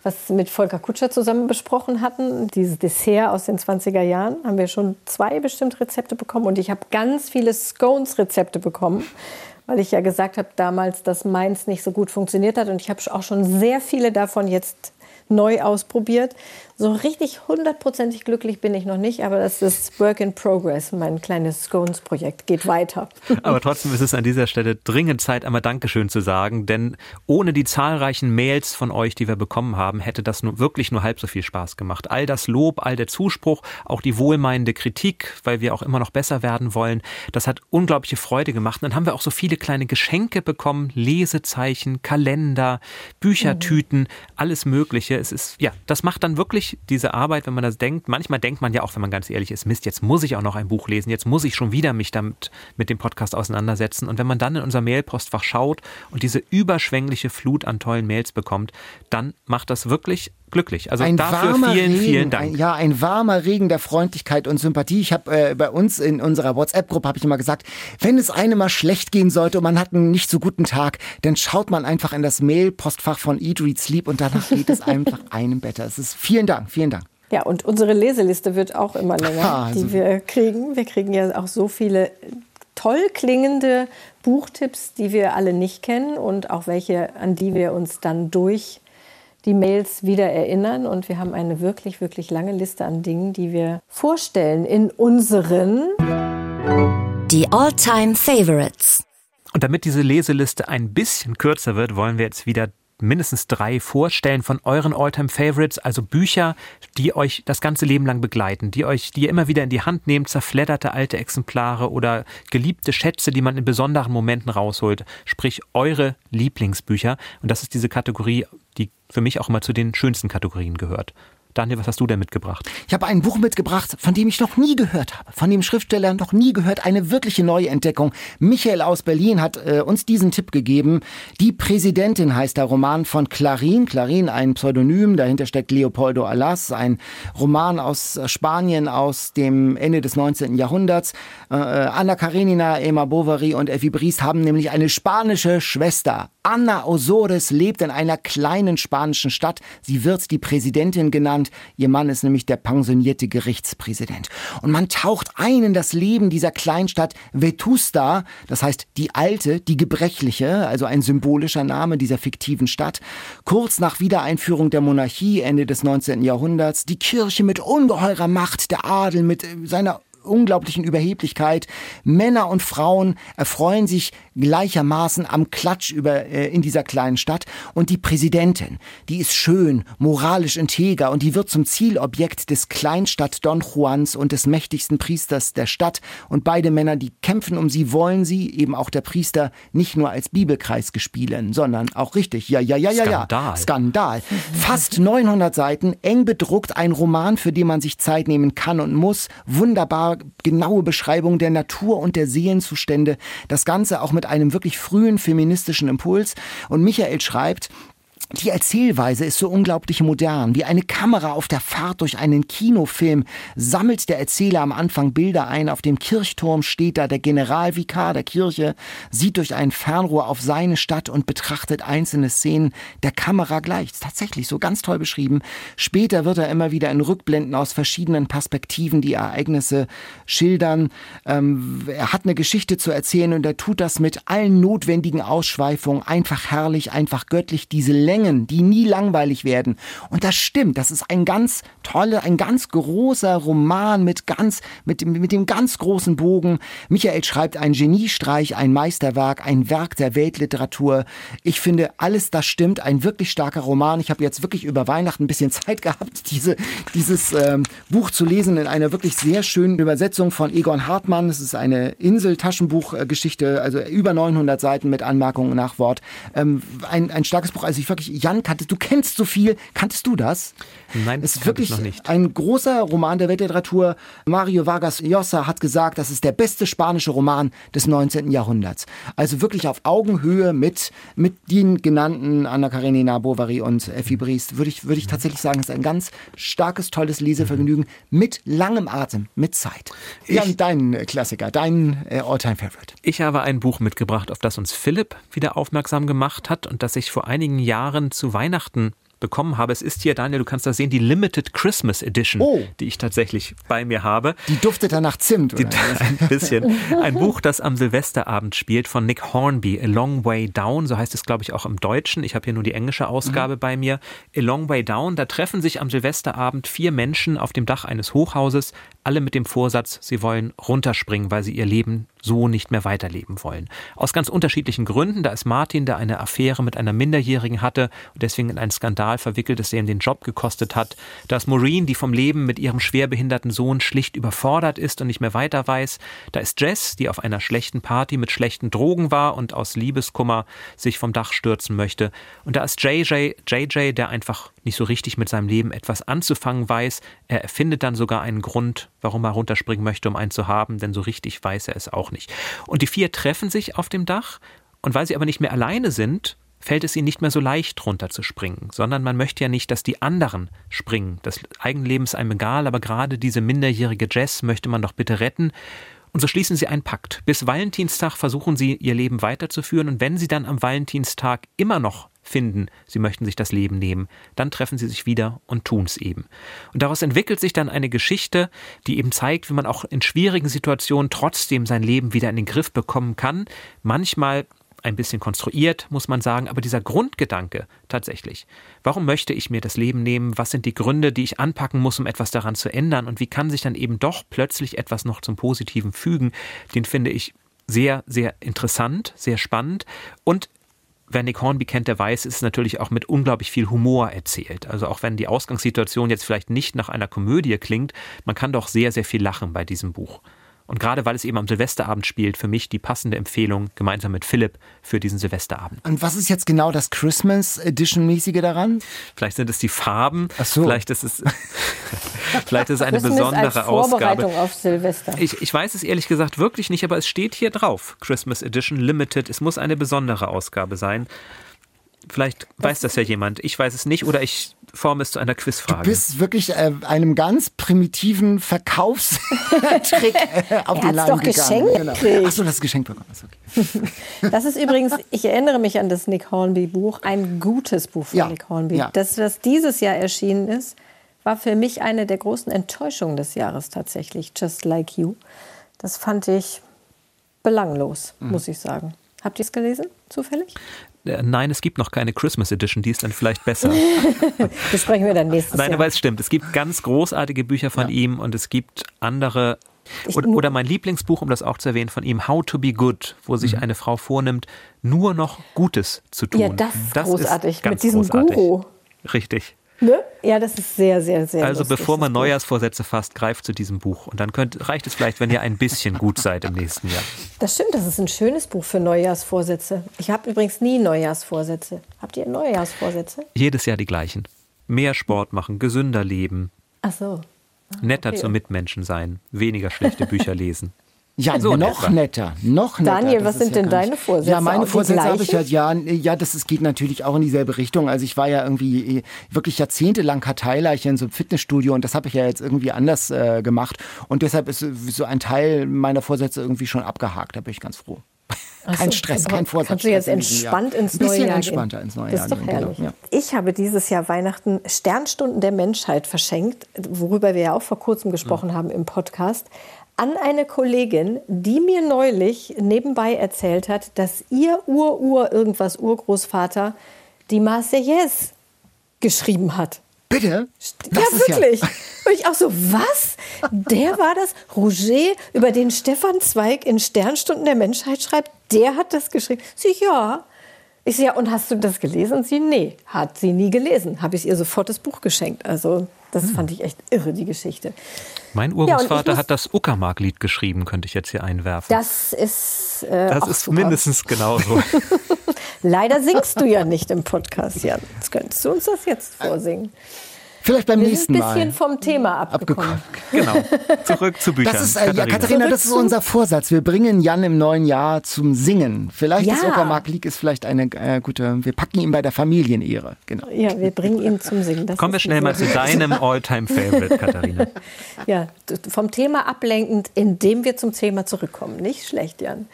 was mit Volker Kutscher zusammen besprochen hatten. Dieses Dessert aus den 20er Jahren haben wir schon zwei bestimmte Rezepte bekommen und ich habe ganz viele Scones-Rezepte bekommen, weil ich ja gesagt habe damals, dass meins nicht so gut funktioniert hat und ich habe auch schon sehr viele davon jetzt neu ausprobiert. So richtig hundertprozentig glücklich bin ich noch nicht, aber das ist Work in Progress. Mein kleines Scones-Projekt geht weiter. <laughs> Aber trotzdem ist es an dieser Stelle dringend Zeit, einmal Dankeschön zu sagen, denn ohne die zahlreichen Mails von euch, die wir bekommen haben, hätte das nur wirklich nur halb so viel Spaß gemacht. All das Lob, all der Zuspruch, auch die wohlmeinende Kritik, weil wir auch immer noch besser werden wollen, das hat unglaubliche Freude gemacht. Und dann haben wir auch so viele kleine Geschenke bekommen, Lesezeichen, Kalender, Büchertüten, mhm. alles Mögliche. Es ist, ja, das macht dann wirklich diese Arbeit, wenn man das denkt, manchmal denkt man ja auch, wenn man ganz ehrlich ist, Mist, jetzt muss ich auch noch ein Buch lesen, jetzt muss ich schon wieder mich damit mit dem Podcast auseinandersetzen. Und wenn man dann in unser Mailpostfach schaut und diese überschwängliche Flut an tollen Mails bekommt, dann macht das wirklich glücklich. Also ein dafür vielen, Regen, vielen Dank. Ein, ja, ein warmer Regen der Freundlichkeit und Sympathie. Ich habe äh, bei uns in unserer WhatsApp-Gruppe habe ich immer gesagt, wenn es einem mal schlecht gehen sollte und man hat einen nicht so guten Tag, dann schaut man einfach in das Mail-Postfach von Eat, Read, Sleep und danach <laughs> geht es einfach einem besser. Es ist vielen Dank, vielen Dank. Ja, und unsere Leseliste wird auch immer <laughs> länger, ah, die wir kriegen. Wir kriegen ja auch so viele toll klingende Buchtipps, die wir alle nicht kennen und auch welche, an die wir uns dann durch die Mails wieder erinnern. Und wir haben eine wirklich, wirklich lange Liste an Dingen, die wir vorstellen in unseren Die All-Time Favorites. Und damit diese Leseliste ein bisschen kürzer wird, wollen wir jetzt wieder mindestens drei vorstellen von euren Alltime Favorites, also Bücher, die euch das ganze Leben lang begleiten, die euch, die ihr immer wieder in die Hand nehmt, zerfledderte alte Exemplare oder geliebte Schätze, die man in besonderen Momenten rausholt, sprich eure Lieblingsbücher. Und das ist diese Kategorie, für mich auch immer zu den schönsten Kategorien gehört. Daniel, was hast du denn mitgebracht? Ich habe ein Buch mitgebracht, von dem ich noch nie gehört habe, von dem Schriftsteller noch nie gehört, eine wirkliche Neuentdeckung. Michael aus Berlin hat äh, uns diesen Tipp gegeben. Die Präsidentin heißt der Roman von Clarin. Clarin, ein Pseudonym, dahinter steckt Leopoldo Alas, ein Roman aus Spanien aus dem Ende des 19. Jahrhunderts. Äh, Anna Karenina, Emma Bovary und Effi Briest haben nämlich eine spanische Schwester. Anna Osores lebt in einer kleinen spanischen Stadt. Sie wird die Präsidentin genannt. Ihr Mann ist nämlich der pensionierte Gerichtspräsident. Und man taucht ein in das Leben dieser Kleinstadt Vetusta, das heißt die alte, die gebrechliche, also ein symbolischer Name dieser fiktiven Stadt. Kurz nach Wiedereinführung der Monarchie Ende des 19. Jahrhunderts, die Kirche mit ungeheurer Macht, der Adel mit seiner unglaublichen Überheblichkeit. Männer und Frauen erfreuen sich gleichermaßen am Klatsch über, äh, in dieser kleinen Stadt. Und die Präsidentin, die ist schön, moralisch integer und die wird zum Zielobjekt des Kleinstadt Don Juans und des mächtigsten Priesters der Stadt. Und beide Männer, die kämpfen um sie, wollen sie, eben auch der Priester, nicht nur als Bibelkreis gespielen, sondern auch richtig. Ja, ja, ja, ja, ja. Skandal. Skandal. <laughs> Fast 900 Seiten, eng bedruckt, ein Roman, für den man sich Zeit nehmen kann und muss. Wunderbar genaue Beschreibung der Natur und der Seelenzustände. Das Ganze auch mit einem wirklich frühen feministischen Impuls. Und Michael schreibt, die Erzählweise ist so unglaublich modern. Wie eine Kamera auf der Fahrt durch einen Kinofilm sammelt der Erzähler am Anfang Bilder ein. Auf dem Kirchturm steht da der Generalvikar der Kirche, sieht durch ein Fernrohr auf seine Stadt und betrachtet einzelne Szenen der Kamera gleich. Tatsächlich so ganz toll beschrieben. Später wird er immer wieder in Rückblenden aus verschiedenen Perspektiven die Ereignisse schildern. Ähm, er hat eine Geschichte zu erzählen und er tut das mit allen notwendigen Ausschweifungen. Einfach herrlich, einfach göttlich. Diese Längen, die nie langweilig werden. Und das stimmt. Das ist ein ganz toller, ein ganz großer Roman mit ganz, mit, mit dem ganz großen Bogen. Michael schreibt ein Geniestreich, ein Meisterwerk, ein Werk der Weltliteratur. Ich finde, alles das stimmt. Ein wirklich starker Roman. Ich habe jetzt wirklich über Weihnachten ein bisschen <laughs> Zeit gehabt, diese, dieses ähm, Buch zu lesen in einer wirklich sehr schönen Übersetzung von Egon Hartmann. Es ist eine Insel-Taschenbuchgeschichte, also über 900 Seiten mit Anmerkungen und Nachwort. Ähm, ein, ein starkes Buch. Also ich wirklich Jan, kanntest, du kennst so viel. Kanntest du das? Nein, es ist wirklich noch nicht. ein großer Roman der Weltliteratur. Mario Vargas Llosa hat gesagt, das ist der beste spanische Roman des 19. Jahrhunderts. Also wirklich auf Augenhöhe mit, mit den genannten Anna Karenina, Bovary und Effi Briest. Würde ich, würde ich tatsächlich sagen, es ist ein ganz starkes, tolles Lesevergnügen mit langem Atem, mit Zeit. Jan, dein Klassiker, dein äh, All-Time-Favorite. Ich habe ein Buch mitgebracht, auf das uns Philipp wieder aufmerksam gemacht hat und das ich vor einigen Jahren zu Weihnachten bekommen habe. Es ist hier, Daniel, du kannst das sehen, die Limited Christmas Edition, oh. die ich tatsächlich bei mir habe. Die duftet dann nach Zimt, oder? Die, <laughs> ein bisschen. Ein Buch, das am Silvesterabend spielt, von Nick Hornby, A Long Way Down, so heißt es, glaube ich, auch im Deutschen. Ich habe hier nur die englische Ausgabe mhm. bei mir. A Long Way Down, da treffen sich am Silvesterabend vier Menschen auf dem Dach eines Hochhauses, alle mit dem Vorsatz, sie wollen runterspringen, weil sie ihr Leben so nicht mehr weiterleben wollen. Aus ganz unterschiedlichen Gründen. Da ist Martin, der eine Affäre mit einer Minderjährigen hatte und deswegen in einen Skandal verwickelt ist, der ihm den Job gekostet hat. Da ist Maureen, die vom Leben mit ihrem schwerbehinderten Sohn schlicht überfordert ist und nicht mehr weiter weiß. Da ist Jess, die auf einer schlechten Party mit schlechten Drogen war und aus Liebeskummer sich vom Dach stürzen möchte. Und da ist JJ, JJ, der einfach nicht so richtig mit seinem Leben etwas anzufangen weiß. Er erfindet dann sogar einen Grund, warum er runterspringen möchte, um einen zu haben, denn so richtig weiß er es auch nicht. Und die vier treffen sich auf dem Dach und weil sie aber nicht mehr alleine sind, fällt es ihnen nicht mehr so leicht runterzuspringen, sondern man möchte ja nicht, dass die anderen springen. Das Eigenleben ist einem egal, aber gerade diese minderjährige Jess möchte man doch bitte retten. Und so schließen sie einen Pakt. Bis Valentinstag versuchen sie, ihr Leben weiterzuführen. Und wenn sie dann am Valentinstag immer noch finden, sie möchten sich das Leben nehmen, dann treffen sie sich wieder und tun es eben. Und daraus entwickelt sich dann eine Geschichte, die eben zeigt, wie man auch in schwierigen Situationen trotzdem sein Leben wieder in den Griff bekommen kann. Manchmal ein bisschen konstruiert, muss man sagen, aber dieser Grundgedanke tatsächlich. Warum möchte ich mir das Leben nehmen? Was sind die Gründe, die ich anpacken muss, um etwas daran zu ändern? Und wie kann sich dann eben doch plötzlich etwas noch zum Positiven fügen? Den finde ich sehr, sehr interessant, sehr spannend und wer Nick Hornby kennt, der weiß, ist es natürlich auch mit unglaublich viel Humor erzählt. Also auch wenn die Ausgangssituation jetzt vielleicht nicht nach einer Komödie klingt, man kann doch sehr, sehr viel lachen bei diesem Buch. Und gerade weil es eben am Silvesterabend spielt, für mich die passende Empfehlung gemeinsam mit Philipp für diesen Silvesterabend. Und was ist jetzt genau das Christmas Edition mäßige daran? Vielleicht sind es die Farben. Ach so. Vielleicht ist es, <laughs> vielleicht ist es eine besondere als Vorbereitung Ausgabe. auf Silvester. Ich, ich weiß es ehrlich gesagt wirklich nicht, aber es steht hier drauf. Christmas Edition Limited. Es muss eine besondere Ausgabe sein. Vielleicht weiß das ja jemand. Ich weiß es nicht oder ich forme es zu einer Quizfrage. Du bist wirklich äh, einem ganz primitiven Verkaufstrick <laughs> äh, auf den Leim doch gegangen. Genau. Achso, das ist geschenkt bekommen. Okay. <laughs> das ist übrigens, ich erinnere mich an das Nick Hornby Buch, ein gutes Buch von ja. Nick Hornby. Ja. Das, was dieses Jahr erschienen ist, war für mich eine der großen Enttäuschungen des Jahres tatsächlich. Just Like You. Das fand ich belanglos, mhm. muss ich sagen. Habt ihr es gelesen, zufällig? Äh, nein, es gibt noch keine Christmas Edition, die ist dann vielleicht besser. <laughs> Besprechen wir dann nächstes Nein, Jahr. aber es stimmt. Es gibt ganz großartige Bücher von ja. ihm und es gibt andere. Oder, oder, mein Lieblingsbuch, um das auch zu erwähnen, von ihm, How to Be Good, wo sich mhm. eine Frau vornimmt, nur noch Gutes zu tun. Ja, das, das großartig. Mit diesem großartig. Guru. Richtig. Ne? Ja, das ist sehr, sehr, sehr Also lustig, bevor man Neujahrsvorsätze fasst, greift zu diesem Buch. Und dann könnt, reicht es vielleicht, wenn ihr ein bisschen gut seid im nächsten Jahr. Das stimmt, das ist ein schönes Buch für Neujahrsvorsätze. Ich habe übrigens nie Neujahrsvorsätze. Habt ihr Neujahrsvorsätze? Jedes Jahr die gleichen. Mehr Sport machen, gesünder leben. Ach so. Netter okay. zu Mitmenschen sein, weniger schlechte Bücher lesen. Ja, so noch etwa. netter, noch netter. Daniel, was sind ja denn deine Vorsätze? Ja, meine Vorsätze habe ich halt, ja, ja, das ist, geht natürlich auch in dieselbe Richtung. Also ich war ja irgendwie äh, wirklich jahrzehntelang Karteileiche in so einem Fitnessstudio und das habe ich ja jetzt irgendwie anders äh, gemacht. Und deshalb ist so ein Teil meiner Vorsätze irgendwie schon abgehakt. Da bin ich ganz froh. kein so, Stress, kein Vorsatz. Kannst du jetzt entspannt ins neue Jahr gehen? entspannter ins neue Jahr gehen. Das ist doch herrlich. Genau, ja. Ich habe dieses Jahr Weihnachten Sternstunden der Menschheit verschenkt, worüber wir ja auch vor kurzem gesprochen mhm. haben im Podcast an eine Kollegin, die mir neulich nebenbei erzählt hat, dass ihr Ur-Ur irgendwas Urgroßvater die Marseillaise geschrieben hat. Bitte? Das ja, wirklich. Ja. Und ich auch so, was? Der war das? Roger, über den Stefan Zweig in Sternstunden der Menschheit schreibt, der hat das geschrieben. Sie, ja. Ich so, ja, und hast du das gelesen? Und sie, nee, hat sie nie gelesen. Habe ich ihr sofort das Buch geschenkt. Also, das hm. fand ich echt irre, die Geschichte. Mein Urgroßvater ja, hat das Uckermark-Lied geschrieben, könnte ich jetzt hier einwerfen. Das ist. Äh, das ist super. mindestens genauso. <laughs> Leider singst du ja nicht im Podcast, Jan. Jetzt könntest du uns das jetzt vorsingen. Vielleicht beim Wir nächsten Mal. ein bisschen vom Thema abgekommen. Genau. Zurück zu Büchern. Das ist, äh, Katharina. Ja, Katharina, das ist unser Vorsatz. Wir bringen Jan im neuen Jahr zum Singen. Vielleicht ja. ist Uckermark League ist vielleicht eine äh, gute. Wir packen ihn bei der Familienehre. Genau. Ja, wir bringen ihn zum Singen. Das Kommen wir schnell mal zu deinem All-Time-Favorite, Katharina. <laughs> Ja, vom Thema ablenkend, indem wir zum Thema zurückkommen. Nicht schlecht, Jan.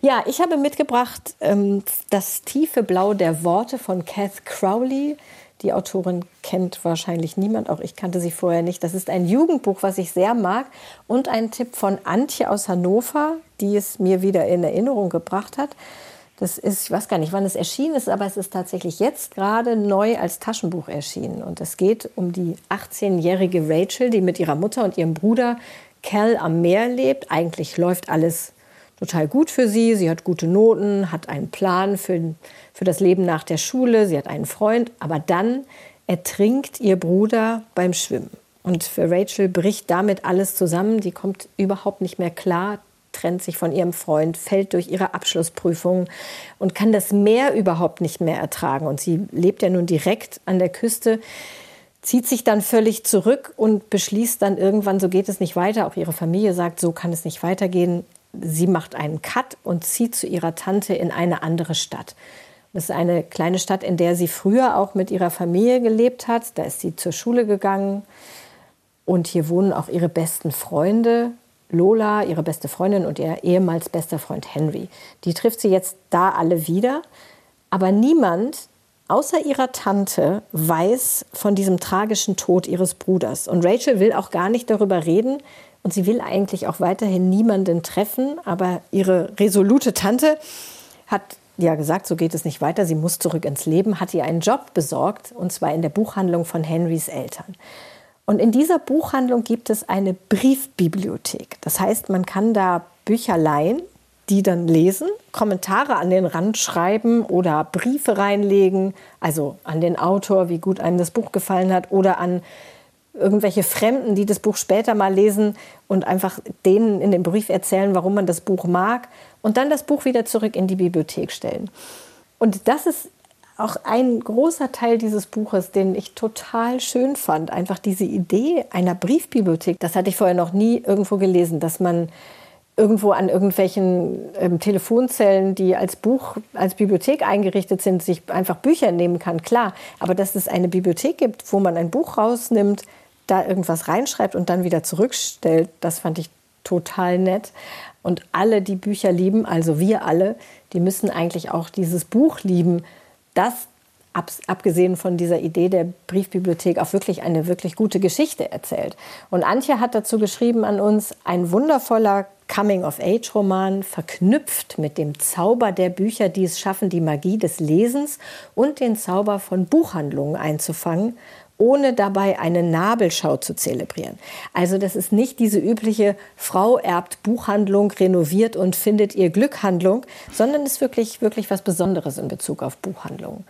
Ja, ich habe mitgebracht ähm, das tiefe Blau der Worte von Kath Crowley. Die Autorin kennt wahrscheinlich niemand, auch ich kannte sie vorher nicht. Das ist ein Jugendbuch, was ich sehr mag und ein Tipp von Antje aus Hannover, die es mir wieder in Erinnerung gebracht hat. Das ist, ich weiß gar nicht, wann es erschienen ist, aber es ist tatsächlich jetzt gerade neu als Taschenbuch erschienen. Und es geht um die 18-jährige Rachel, die mit ihrer Mutter und ihrem Bruder Cal am Meer lebt. Eigentlich läuft alles total gut für sie. Sie hat gute Noten, hat einen Plan für für das Leben nach der Schule, sie hat einen Freund, aber dann ertrinkt ihr Bruder beim Schwimmen. Und für Rachel bricht damit alles zusammen, die kommt überhaupt nicht mehr klar, trennt sich von ihrem Freund, fällt durch ihre Abschlussprüfung und kann das Meer überhaupt nicht mehr ertragen. Und sie lebt ja nun direkt an der Küste, zieht sich dann völlig zurück und beschließt dann irgendwann, so geht es nicht weiter. Auch ihre Familie sagt, so kann es nicht weitergehen. Sie macht einen Cut und zieht zu ihrer Tante in eine andere Stadt. Das ist eine kleine Stadt, in der sie früher auch mit ihrer Familie gelebt hat. Da ist sie zur Schule gegangen. Und hier wohnen auch ihre besten Freunde. Lola, ihre beste Freundin und ihr ehemals bester Freund Henry. Die trifft sie jetzt da alle wieder. Aber niemand außer ihrer Tante weiß von diesem tragischen Tod ihres Bruders. Und Rachel will auch gar nicht darüber reden. Und sie will eigentlich auch weiterhin niemanden treffen. Aber ihre resolute Tante hat ja gesagt, so geht es nicht weiter, sie muss zurück ins Leben, hat ihr einen Job besorgt, und zwar in der Buchhandlung von Henrys Eltern. Und in dieser Buchhandlung gibt es eine Briefbibliothek. Das heißt, man kann da Bücher leihen, die dann lesen, Kommentare an den Rand schreiben oder Briefe reinlegen, also an den Autor, wie gut einem das Buch gefallen hat, oder an irgendwelche Fremden, die das Buch später mal lesen und einfach denen in dem Brief erzählen, warum man das Buch mag und dann das Buch wieder zurück in die Bibliothek stellen. Und das ist auch ein großer Teil dieses Buches, den ich total schön fand. Einfach diese Idee einer Briefbibliothek, das hatte ich vorher noch nie irgendwo gelesen, dass man irgendwo an irgendwelchen ähm, Telefonzellen, die als Buch, als Bibliothek eingerichtet sind, sich einfach Bücher nehmen kann, klar. Aber dass es eine Bibliothek gibt, wo man ein Buch rausnimmt, da irgendwas reinschreibt und dann wieder zurückstellt, das fand ich total nett. Und alle, die Bücher lieben, also wir alle, die müssen eigentlich auch dieses Buch lieben, das abgesehen von dieser Idee der Briefbibliothek auch wirklich eine wirklich gute Geschichte erzählt. Und Antje hat dazu geschrieben an uns, ein wundervoller Coming-of-Age-Roman, verknüpft mit dem Zauber der Bücher, die es schaffen, die Magie des Lesens und den Zauber von Buchhandlungen einzufangen ohne dabei eine Nabelschau zu zelebrieren. Also das ist nicht diese übliche Frau erbt Buchhandlung, renoviert und findet ihr Glückhandlung, sondern ist wirklich, wirklich was Besonderes in Bezug auf Buchhandlungen.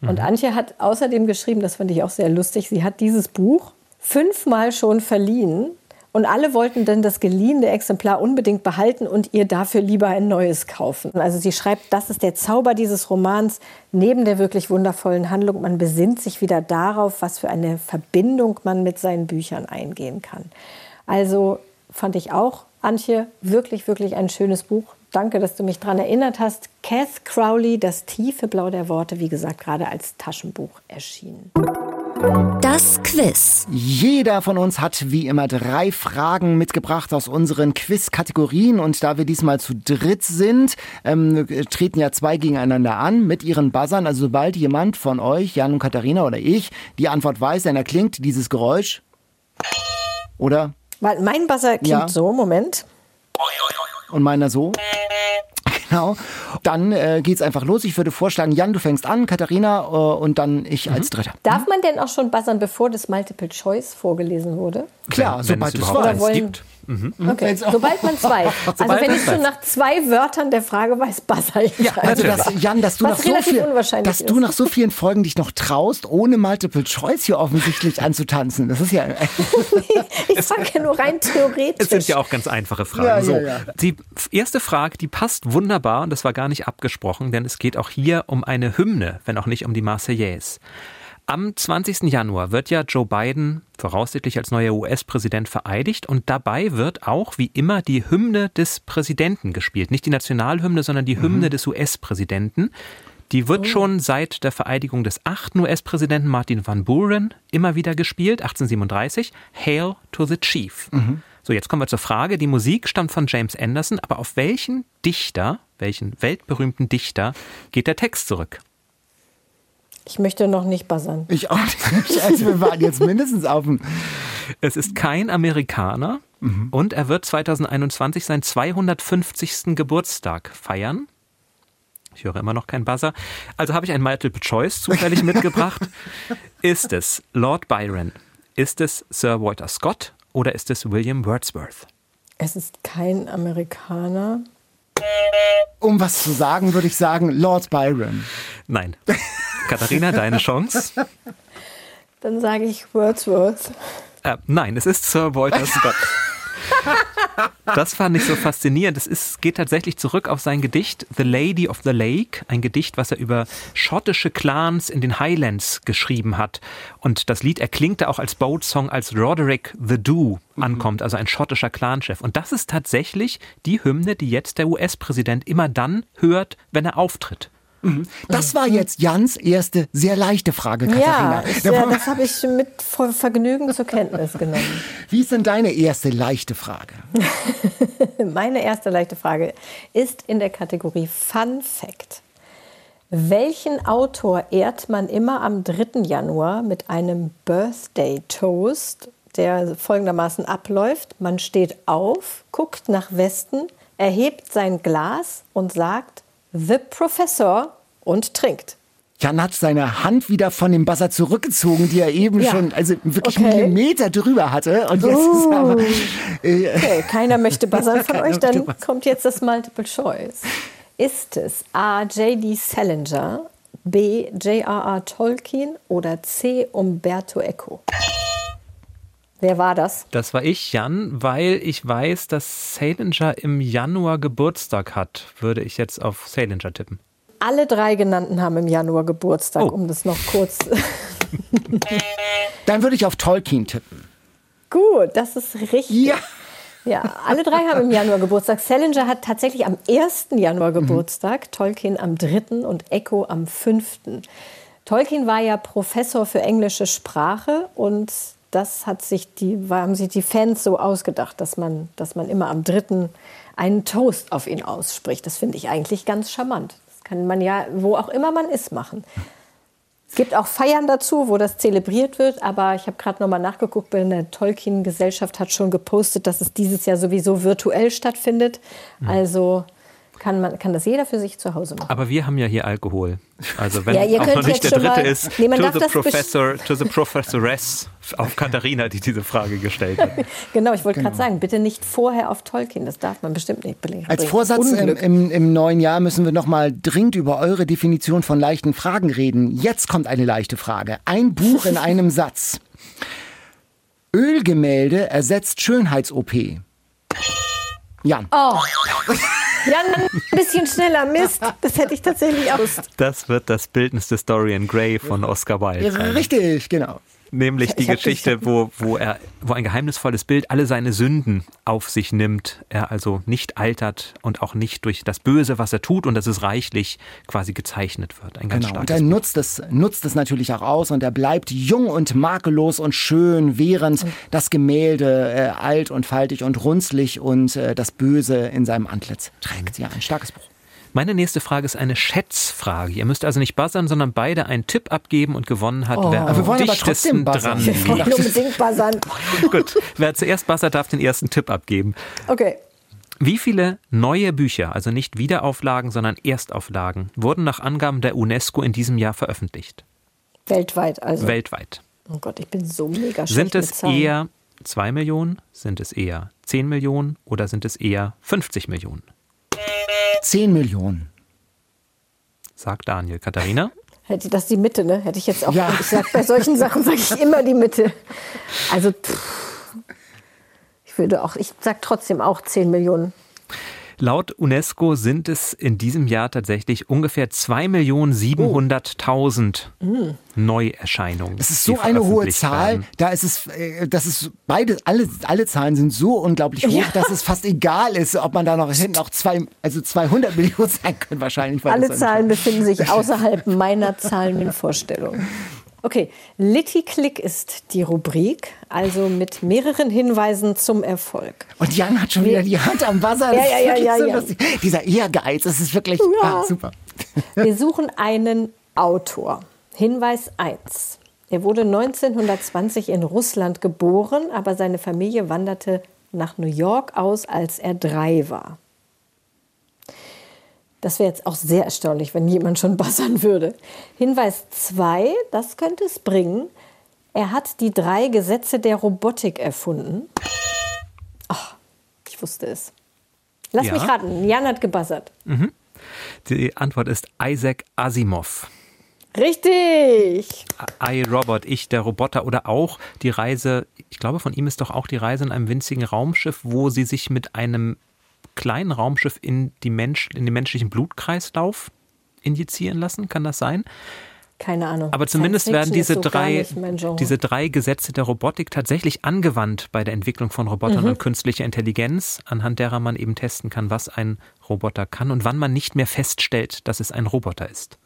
Mhm. Und Antje hat außerdem geschrieben, das fand ich auch sehr lustig, sie hat dieses Buch fünfmal schon verliehen und alle wollten dann das geliehene Exemplar unbedingt behalten und ihr dafür lieber ein neues kaufen. Also sie schreibt, das ist der Zauber dieses Romans, neben der wirklich wundervollen Handlung. Man besinnt sich wieder darauf, was für eine Verbindung man mit seinen Büchern eingehen kann. Also fand ich auch, Antje, wirklich, wirklich ein schönes Buch. Danke, dass du mich daran erinnert hast. Cath Crowley, Das tiefe Blau der Worte, wie gesagt, gerade als Taschenbuch erschienen. Das Quiz. Jeder von uns hat wie immer drei Fragen mitgebracht aus unseren Quiz-Kategorien. Und da wir diesmal zu dritt sind, ähm, treten ja zwei gegeneinander an mit ihren Buzzern. Also sobald jemand von euch, Jan und Katharina oder ich, die Antwort weiß, dann erklingt dieses Geräusch. Oder? Weil mein Buzzer klingt ja. so, Moment. Und meiner so. Genau. Dann äh, es einfach los. Ich würde vorschlagen, Jan, du fängst an, Katharina äh, und dann ich mhm. als Dritter. Darf man denn auch schon buzzern, bevor das Multiple Choice vorgelesen wurde? Klar, wenn, sobald es überhaupt es gibt. Mhm. Okay. Sobald man zwei. <laughs> also wenn ich schon nach zwei Wörtern der Frage weiß, buzzer ich. Ja, also das, Jan, dass du, nach so, viel, dass du nach so vielen Folgen dich noch traust, ohne Multiple Choice hier offensichtlich <laughs> anzutanzen. Das ist ja. <laughs> ich frage ja nur rein theoretisch. Es sind ja auch ganz einfache Fragen. Ja, so, ja, ja. Die erste Frage, die passt wunderbar und das war gar nicht abgesprochen, denn es geht auch hier um eine Hymne, wenn auch nicht um die Marseillaise. Am 20. Januar wird ja Joe Biden voraussichtlich als neuer US-Präsident vereidigt und dabei wird auch wie immer die Hymne des Präsidenten gespielt. Nicht die Nationalhymne, sondern die Hymne mhm. des US-Präsidenten. Die wird oh. schon seit der Vereidigung des achten US-Präsidenten Martin Van Buren immer wieder gespielt, 1837. Hail to the Chief. Mhm. So, jetzt kommen wir zur Frage. Die Musik stammt von James Anderson, aber auf welchen Dichter, welchen weltberühmten Dichter geht der Text zurück? Ich möchte noch nicht buzzern. Ich auch nicht. Also wir waren jetzt mindestens auf dem. Es ist kein Amerikaner mhm. und er wird 2021 seinen 250. Geburtstag feiern. Ich höre immer noch kein Buzzer. Also habe ich ein Multiple Choice zufällig mitgebracht. <laughs> Ist es Lord Byron? Ist es Sir Walter Scott? Oder ist es William Wordsworth? Es ist kein Amerikaner. Um was zu sagen, würde ich sagen Lord Byron. Nein. Katharina, deine Chance. Dann sage ich Wordsworth. Äh, nein, es ist Sir Walter Scott. <laughs> <laughs> Das fand ich so faszinierend. Es ist, geht tatsächlich zurück auf sein Gedicht The Lady of the Lake, ein Gedicht, was er über schottische Clans in den Highlands geschrieben hat. Und das Lied erklingte auch als Boat-Song, als Roderick the Do ankommt, also ein schottischer Clanchef. Und das ist tatsächlich die Hymne, die jetzt der US-Präsident immer dann hört, wenn er auftritt. Mhm. Das war jetzt Jans erste sehr leichte Frage, Katharina. Ja, ja das habe ich mit Vergnügen zur Kenntnis genommen. Wie ist denn deine erste leichte Frage? <laughs> Meine erste leichte Frage ist in der Kategorie Fun Fact. Welchen Autor ehrt man immer am 3. Januar mit einem Birthday Toast, der folgendermaßen abläuft? Man steht auf, guckt nach Westen, erhebt sein Glas und sagt The Professor und trinkt. Jan hat seine Hand wieder von dem Buzzer zurückgezogen, die er eben ja. schon, also wirklich okay. Millimeter drüber hatte. Und jetzt uh. ist aber. Äh, okay, keiner möchte buzzern von <laughs> euch, dann kommt jetzt das Multiple Choice. Ist es A. J.D. Salinger, B. J.R.R. Tolkien oder C. Umberto Eco? Wer war das? Das war ich, Jan, weil ich weiß, dass Salinger im Januar Geburtstag hat, würde ich jetzt auf Salinger tippen. Alle drei genannten haben im Januar Geburtstag, oh. um das noch kurz. <laughs> Dann würde ich auf Tolkien tippen. Gut, das ist richtig. Ja. Ja, alle drei haben im Januar Geburtstag. Salinger hat tatsächlich am 1. Januar Geburtstag, mhm. Tolkien am 3. und Echo am 5. Tolkien war ja Professor für englische Sprache und das hat sich die, haben sich die Fans so ausgedacht, dass man, dass man immer am 3. einen Toast auf ihn ausspricht. Das finde ich eigentlich ganz charmant. Das kann man ja, wo auch immer man ist, machen. Es gibt auch Feiern dazu, wo das zelebriert wird, aber ich habe gerade noch mal nachgeguckt, der Tolkien-Gesellschaft hat schon gepostet, dass es dieses Jahr sowieso virtuell stattfindet. Mhm. Also kann, man, kann das jeder für sich zu Hause machen. Aber wir haben ja hier Alkohol. Also wenn ja, auch noch nicht der dritte ist, nee, to, the professor, to the professoress auf Katharina, die diese Frage gestellt hat. <laughs> genau, ich wollte genau. gerade sagen, bitte nicht vorher auf Tolkien, das darf man bestimmt nicht belegen. Als Vorsatz im, im, im, neuen Jahr müssen wir noch mal dringend über eure Definition von leichten Fragen reden. Jetzt kommt eine leichte Frage. Ein Buch in einem <laughs> Satz. Ölgemälde ersetzt Schönheits-OP. Jan. Oh. <laughs> Jan, ein bisschen schneller. Mist, das hätte ich tatsächlich auch. Das wird das Bildnis des Dorian Gray von Oscar Wilde. Sein. Richtig, genau. Nämlich die Geschichte, wo, wo, er, wo ein geheimnisvolles Bild alle seine Sünden auf sich nimmt. Er also nicht altert und auch nicht durch das Böse, was er tut, und das ist reichlich quasi gezeichnet wird. Ein ganz genau. Und er nutzt es, nutzt es natürlich auch aus und er bleibt jung und makellos und schön, während mhm. das Gemälde äh, alt und faltig und runzlig und äh, das Böse in seinem Antlitz trägt. Ja, ein starkes Buch. Meine nächste Frage ist eine Schätzfrage. Ihr müsst also nicht buzzern, sondern beide einen Tipp abgeben und gewonnen hat, oh. wer am wir dichtesten dran Wir wollen unbedingt buzzern. <laughs> Gut, wer zuerst buzzert, darf den ersten Tipp abgeben. Okay. Wie viele neue Bücher, also nicht Wiederauflagen, sondern Erstauflagen, wurden nach Angaben der UNESCO in diesem Jahr veröffentlicht? Weltweit also. Weltweit. Oh Gott, ich bin so mega Sind es eher 2 Millionen, sind es eher 10 Millionen oder sind es eher 50 Millionen? 10 Millionen. Sagt Daniel. Katharina? <laughs> Hätte das die Mitte, ne? Hätte ich jetzt auch. Ja. Ich sag, bei solchen Sachen sage ich immer die Mitte. Also, pff, ich würde auch, ich sage trotzdem auch 10 Millionen. Laut UNESCO sind es in diesem Jahr tatsächlich ungefähr 2.700.000 oh. Neuerscheinungen. Das ist so eine hohe Zahl. Werden. Da ist es, äh, das ist beide, alle, alle Zahlen sind so unglaublich hoch, ja. dass es fast egal ist, ob man da noch hinten auch zwei, also 200 Millionen sein können wahrscheinlich. Alle Zahlen befinden sich <laughs> außerhalb meiner Zahlenvorstellung. Okay, Litty Click ist die Rubrik, also mit mehreren Hinweisen zum Erfolg. Und Jan hat schon wieder die Hand am Buzzer. Ja, ja, ja, ja, so ja. Dieser Ehrgeiz, das ist wirklich ja. ah, super. <laughs> Wir suchen einen Autor. Hinweis 1. Er wurde 1920 in Russland geboren, aber seine Familie wanderte nach New York aus, als er drei war. Das wäre jetzt auch sehr erstaunlich, wenn jemand schon buzzern würde. Hinweis 2, das könnte es bringen. Er hat die drei Gesetze der Robotik erfunden. Ach, ich wusste es. Lass ja. mich raten, Jan hat gebuzzert. Mhm. Die Antwort ist Isaac Asimov. Richtig! I, Robot, ich, der Roboter oder auch die Reise, ich glaube, von ihm ist doch auch die Reise in einem winzigen Raumschiff, wo sie sich mit einem kleinen Raumschiff in, die Mensch, in den menschlichen Blutkreislauf injizieren lassen. Kann das sein? Keine Ahnung. Aber zumindest werden diese so drei, diese drei Gesetze der Robotik tatsächlich angewandt bei der Entwicklung von Robotern mhm. und künstlicher Intelligenz, anhand derer man eben testen kann, was ein Roboter kann und wann man nicht mehr feststellt, dass es ein Roboter ist.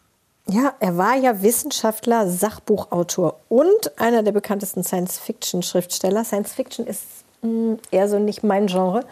Ja, er war ja Wissenschaftler, Sachbuchautor und einer der bekanntesten Science-Fiction-Schriftsteller. Science-Fiction ist mh, mm, eher so nicht mein Genre.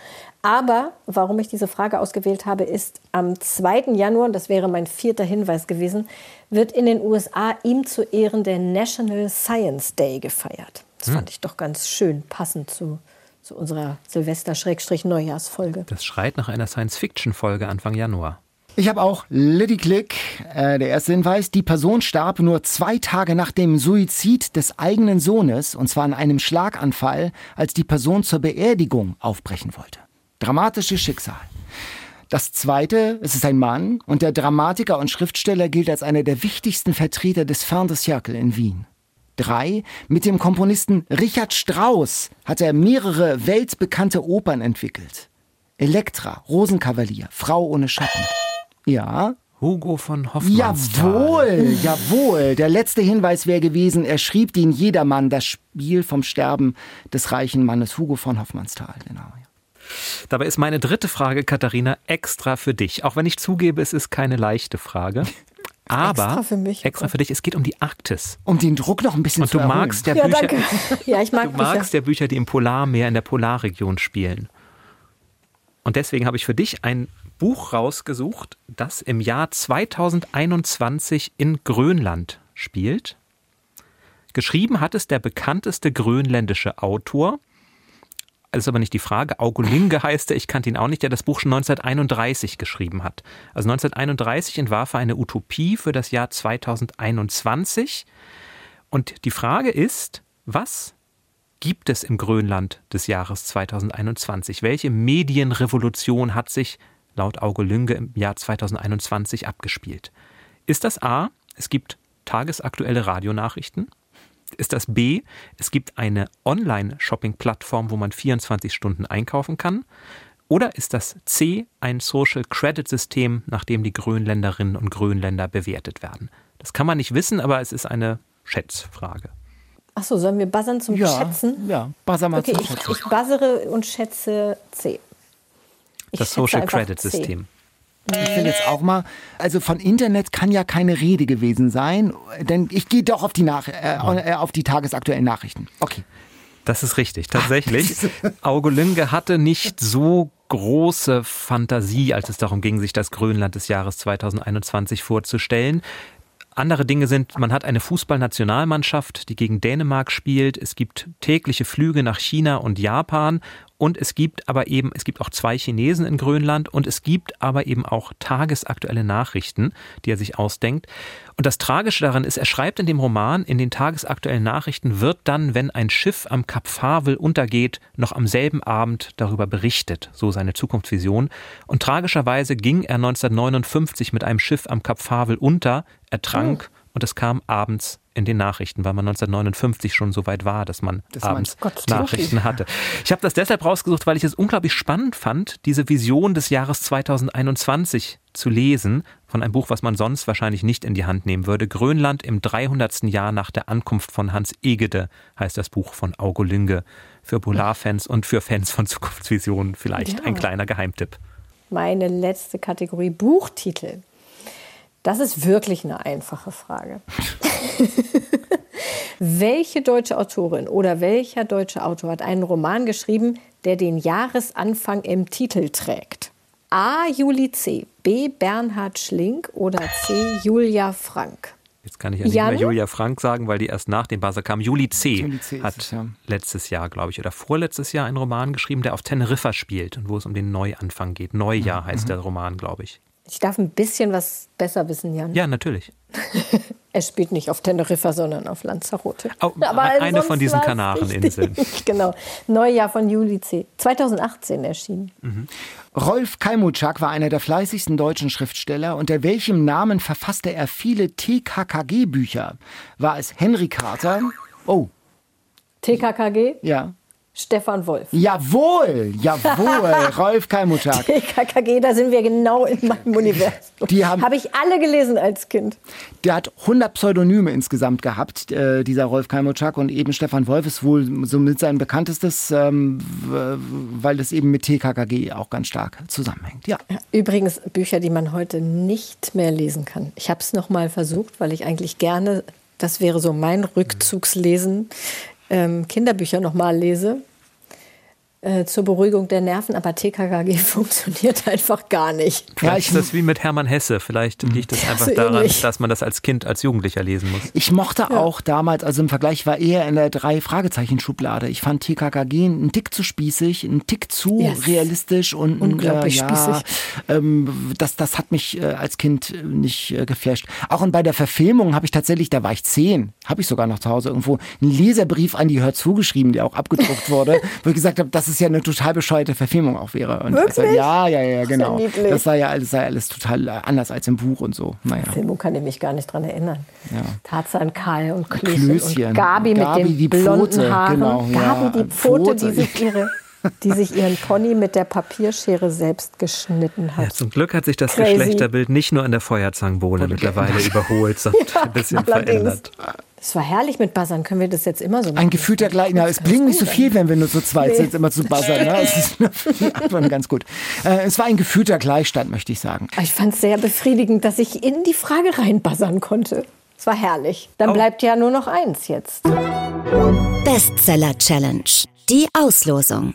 Aber warum ich diese Frage ausgewählt habe, ist, am 2. Januar, das wäre mein vierter Hinweis gewesen, wird in den USA ihm zu Ehren der National Science Day gefeiert. Das hm. fand ich doch ganz schön, passend zu, zu unserer Silvester-Neujahrsfolge. Das schreit nach einer Science-Fiction-Folge Anfang Januar. Ich habe auch Liddy Click. Äh, der erste Hinweis. Die Person starb nur zwei Tage nach dem Suizid des eigenen Sohnes, und zwar an einem Schlaganfall, als die Person zur Beerdigung aufbrechen wollte. Dramatisches Schicksal. Das zweite, es ist ein Mann und der Dramatiker und Schriftsteller gilt als einer der wichtigsten Vertreter des Fin de Cercle in Wien. Drei, mit dem Komponisten Richard Strauss hat er mehrere weltbekannte Opern entwickelt. Elektra, Rosenkavalier, Frau ohne Schatten. Ja. Hugo von Hoffmannsthal. Jawohl, jawohl. Der letzte Hinweis wäre gewesen, er schrieb den Jedermann das Spiel vom Sterben des reichen Mannes Hugo von Hoffmannsthal. Genau. Dabei ist meine dritte Frage, Katharina, extra für dich. Auch wenn ich zugebe, es ist keine leichte Frage. <laughs> Aber extra für, mich, extra für dich, es geht um die Arktis. Um den Druck noch ein bisschen Und zu du erhöhen. magst der ja, Bücher, danke. <laughs> ja, ich mag du magst der Bücher, die im Polarmeer in der Polarregion spielen. Und deswegen habe ich für dich ein Buch rausgesucht, das im Jahr 2021 in Grönland spielt. Geschrieben hat es der bekannteste grönländische Autor. Das ist aber nicht die Frage. Augo Linge heißt er, ich kannte ihn auch nicht, der das Buch schon 1931 geschrieben hat. Also 1931 entwarf er eine Utopie für das Jahr 2021. Und die Frage ist, was gibt es im Grönland des Jahres 2021? Welche Medienrevolution hat sich laut Auge Lünge im Jahr 2021 abgespielt? Ist das A, es gibt tagesaktuelle Radionachrichten? Ist das B, es gibt eine Online-Shopping-Plattform, wo man 24 Stunden einkaufen kann? Oder ist das C, ein Social Credit System, nach dem die Grönländerinnen und Grönländer bewertet werden? Das kann man nicht wissen, aber es ist eine Schätzfrage. Achso, sollen wir buzzern zum ja, Schätzen? Ja, buzzer mal okay, zum ich, Schätzen. ich buzzere und schätze C. Ich das Social Credit C. System. Ich will jetzt auch mal, also von Internet kann ja keine Rede gewesen sein, denn ich gehe doch auf die, Nach äh, äh, auf die tagesaktuellen Nachrichten. Okay. Das ist richtig, tatsächlich. <laughs> Auge Lünge hatte nicht so große Fantasie, als es darum ging, sich das Grönland des Jahres 2021 vorzustellen. Andere Dinge sind, man hat eine Fußballnationalmannschaft, die gegen Dänemark spielt. Es gibt tägliche Flüge nach China und Japan. Und es gibt aber eben, es gibt auch zwei Chinesen in Grönland und es gibt aber eben auch tagesaktuelle Nachrichten, die er sich ausdenkt. Und das Tragische daran ist, er schreibt in dem Roman, in den tagesaktuellen Nachrichten wird dann, wenn ein Schiff am Kap Farvel untergeht, noch am selben Abend darüber berichtet, so seine Zukunftsvision. Und tragischerweise ging er 1959 mit einem Schiff am Kap Farvel unter, er trank oh. Und es kam abends in den Nachrichten, weil man 1959 schon so weit war, dass man das abends Gott, Nachrichten <laughs> hatte. Ich habe das deshalb rausgesucht, weil ich es unglaublich spannend fand, diese Vision des Jahres 2021 zu lesen, von einem Buch, was man sonst wahrscheinlich nicht in die Hand nehmen würde. Grönland im 300. Jahr nach der Ankunft von Hans Egede heißt das Buch von Augo Lünge. Für Polarfans und für Fans von Zukunftsvisionen vielleicht ja. ein kleiner Geheimtipp. Meine letzte Kategorie Buchtitel. Das ist wirklich eine einfache Frage. <laughs> Welche deutsche Autorin oder welcher deutsche Autor hat einen Roman geschrieben, der den Jahresanfang im Titel trägt? A. Juli C., B. Bernhard Schlink oder C. Julia Frank? Jetzt kann ich ja nicht Jan? mehr Julia Frank sagen, weil die erst nach dem Buzzer kam. Juli C. Juli C hat es, ja. letztes Jahr, glaube ich, oder vorletztes Jahr einen Roman geschrieben, der auf Teneriffa spielt und wo es um den Neuanfang geht. Neujahr heißt mhm. der Roman, glaube ich. Ich darf ein bisschen was besser wissen, Jan. Ja, natürlich. <laughs> er spielt nicht auf Teneriffa, sondern auf Lanzarote. Oh, Aber eine von diesen Kanareninseln. <laughs> genau. Neujahr von Juli C. 2018 erschienen. Mhm. Rolf Kalmutschak war einer der fleißigsten deutschen Schriftsteller. Unter welchem Namen verfasste er viele TKKG-Bücher? War es Henry Carter? Oh. TKKG? Ja. Stefan Wolf. Jawohl, jawohl, <laughs> Rolf Kalmutschak. TKKG, da sind wir genau in meinem Universum. <laughs> Die haben Habe ich alle gelesen als Kind. Der hat 100 Pseudonyme insgesamt gehabt, äh, dieser Rolf Kalmutschak. Und eben Stefan Wolf ist wohl somit sein bekanntestes, ähm, weil das eben mit TKKG auch ganz stark zusammenhängt. Ja. Übrigens Bücher, die man heute nicht mehr lesen kann. Ich habe es noch mal versucht, weil ich eigentlich gerne, das wäre so mein Rückzugslesen, ähm, Kinderbücher nochmal lese. Äh, zur Beruhigung der Nerven, aber TKKG funktioniert <laughs> einfach gar nicht. Ja, ich, ist das wie mit Hermann Hesse. Vielleicht liegt es einfach <laughs> so daran, ähnlich. dass man das als Kind, als Jugendlicher lesen muss. Ich mochte ja. auch damals, also im Vergleich war eher in der drei Fragezeichen Schublade. Ich fand TKKG einen Tick zu spießig, einen Tick zu yes. realistisch und unglaublich äh, ja, spießig. Ähm, das, das hat mich äh, als Kind nicht äh, geflasht. Auch und bei der Verfilmung habe ich tatsächlich, da war ich zehn, habe ich sogar noch zu Hause irgendwo einen Leserbrief an die Hör zugeschrieben, der auch abgedruckt wurde, <laughs> wo ich gesagt habe, das ist ja eine total bescheuerte Verfilmung auch wäre. Und Wirklich? Also, ja, ja, ja, genau. Das, das sei ja alles, sei alles total anders als im Buch und so. Naja. Filmung kann ich mich gar nicht dran erinnern. Ja. Tarzan, Kai und Klößchen, Klößchen. und Gabi, Gabi mit den blonden Pfote, Haaren. Genau, Gabi, ja, die Pfote, Pfote, die sich ihre <laughs> die sich ihren Pony mit der Papierschere selbst geschnitten hat. Ja, zum Glück hat sich das Crazy. Geschlechterbild nicht nur in der Feuerzangenbowle mittlerweile überholt, sondern <laughs> ja, ein bisschen allerdings. verändert. Das war herrlich mit Buzzern. Können wir das jetzt immer so machen? Ein gefühlter Gleich. Ja, es blinkt nicht so viel, wenn wir nur zu zweit nee. sind, immer zu buzzern. Ne? <laughs> Es ist ganz gut. Äh, es war ein gefühlter Gleichstand, möchte ich sagen. Ich fand es sehr befriedigend, dass ich in die Frage reinbuzzern konnte. Es war herrlich. Dann oh. bleibt ja nur noch eins jetzt. Bestseller Challenge. Die Auslosung.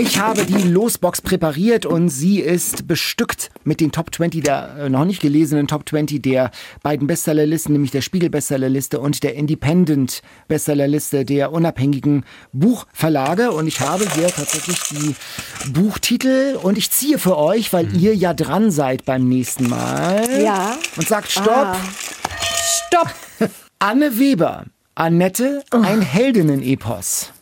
Ich habe die Losbox präpariert und sie ist bestückt mit den Top 20 der äh, noch nicht gelesenen Top 20 der beiden Bestsellerlisten, nämlich der Spiegel Bestsellerliste und der Independent Bestsellerliste der unabhängigen Buchverlage. Und ich habe hier tatsächlich die Buchtitel und ich ziehe für euch, weil mhm. ihr ja dran seid beim nächsten Mal. Ja. Und sagt Stopp. Ah. Stopp. <laughs> Anne Weber. Annette, oh. ein Heldinnen-Epos.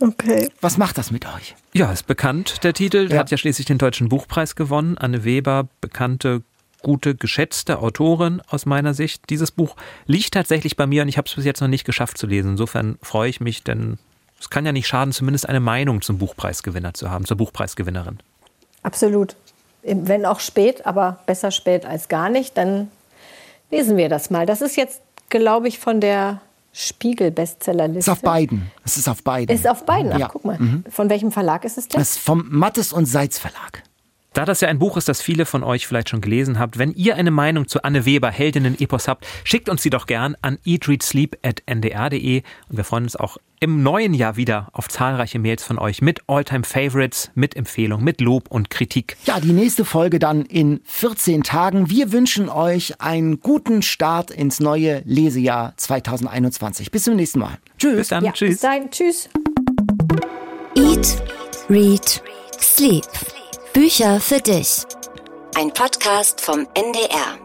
Okay. Was macht das mit euch? Ja, ist bekannt, der Titel. Ja. Hat ja schließlich den Deutschen Buchpreis gewonnen. Anne Weber, bekannte, gute, geschätzte Autorin aus meiner Sicht. Dieses Buch liegt tatsächlich bei mir und ich habe es bis jetzt noch nicht geschafft zu lesen. Insofern freue ich mich, denn es kann ja nicht schaden, zumindest eine Meinung zum Buchpreisgewinner zu haben, zur Buchpreisgewinnerin. Absolut. Wenn auch spät, aber besser spät als gar nicht, dann lesen wir das mal. Das ist jetzt, glaube ich, von der Spiegel-Bestsellerliste. Ist auf beiden. Es ist auf beiden. Ist auf beiden. Ach, ja. guck mal. Mhm. Von welchem Verlag ist es denn? Es ist vom Mattes und Seitz Verlag. Da das ja ein Buch ist, das viele von euch vielleicht schon gelesen habt, wenn ihr eine Meinung zu Anne Weber, Heldinnen Epos habt, schickt uns sie doch gern an eatreadsleep.ndr.de und wir freuen uns auch im neuen Jahr wieder auf zahlreiche Mails von euch mit Alltime Favorites, mit Empfehlungen, mit Lob und Kritik. Ja, die nächste Folge dann in 14 Tagen. Wir wünschen euch einen guten Start ins neue Lesejahr 2021. Bis zum nächsten Mal. Tschüss. Bis dann. Ja, Tschüss. Bis dann. Tschüss. Eat, Read, Sleep. Bücher für dich. Ein Podcast vom NDR.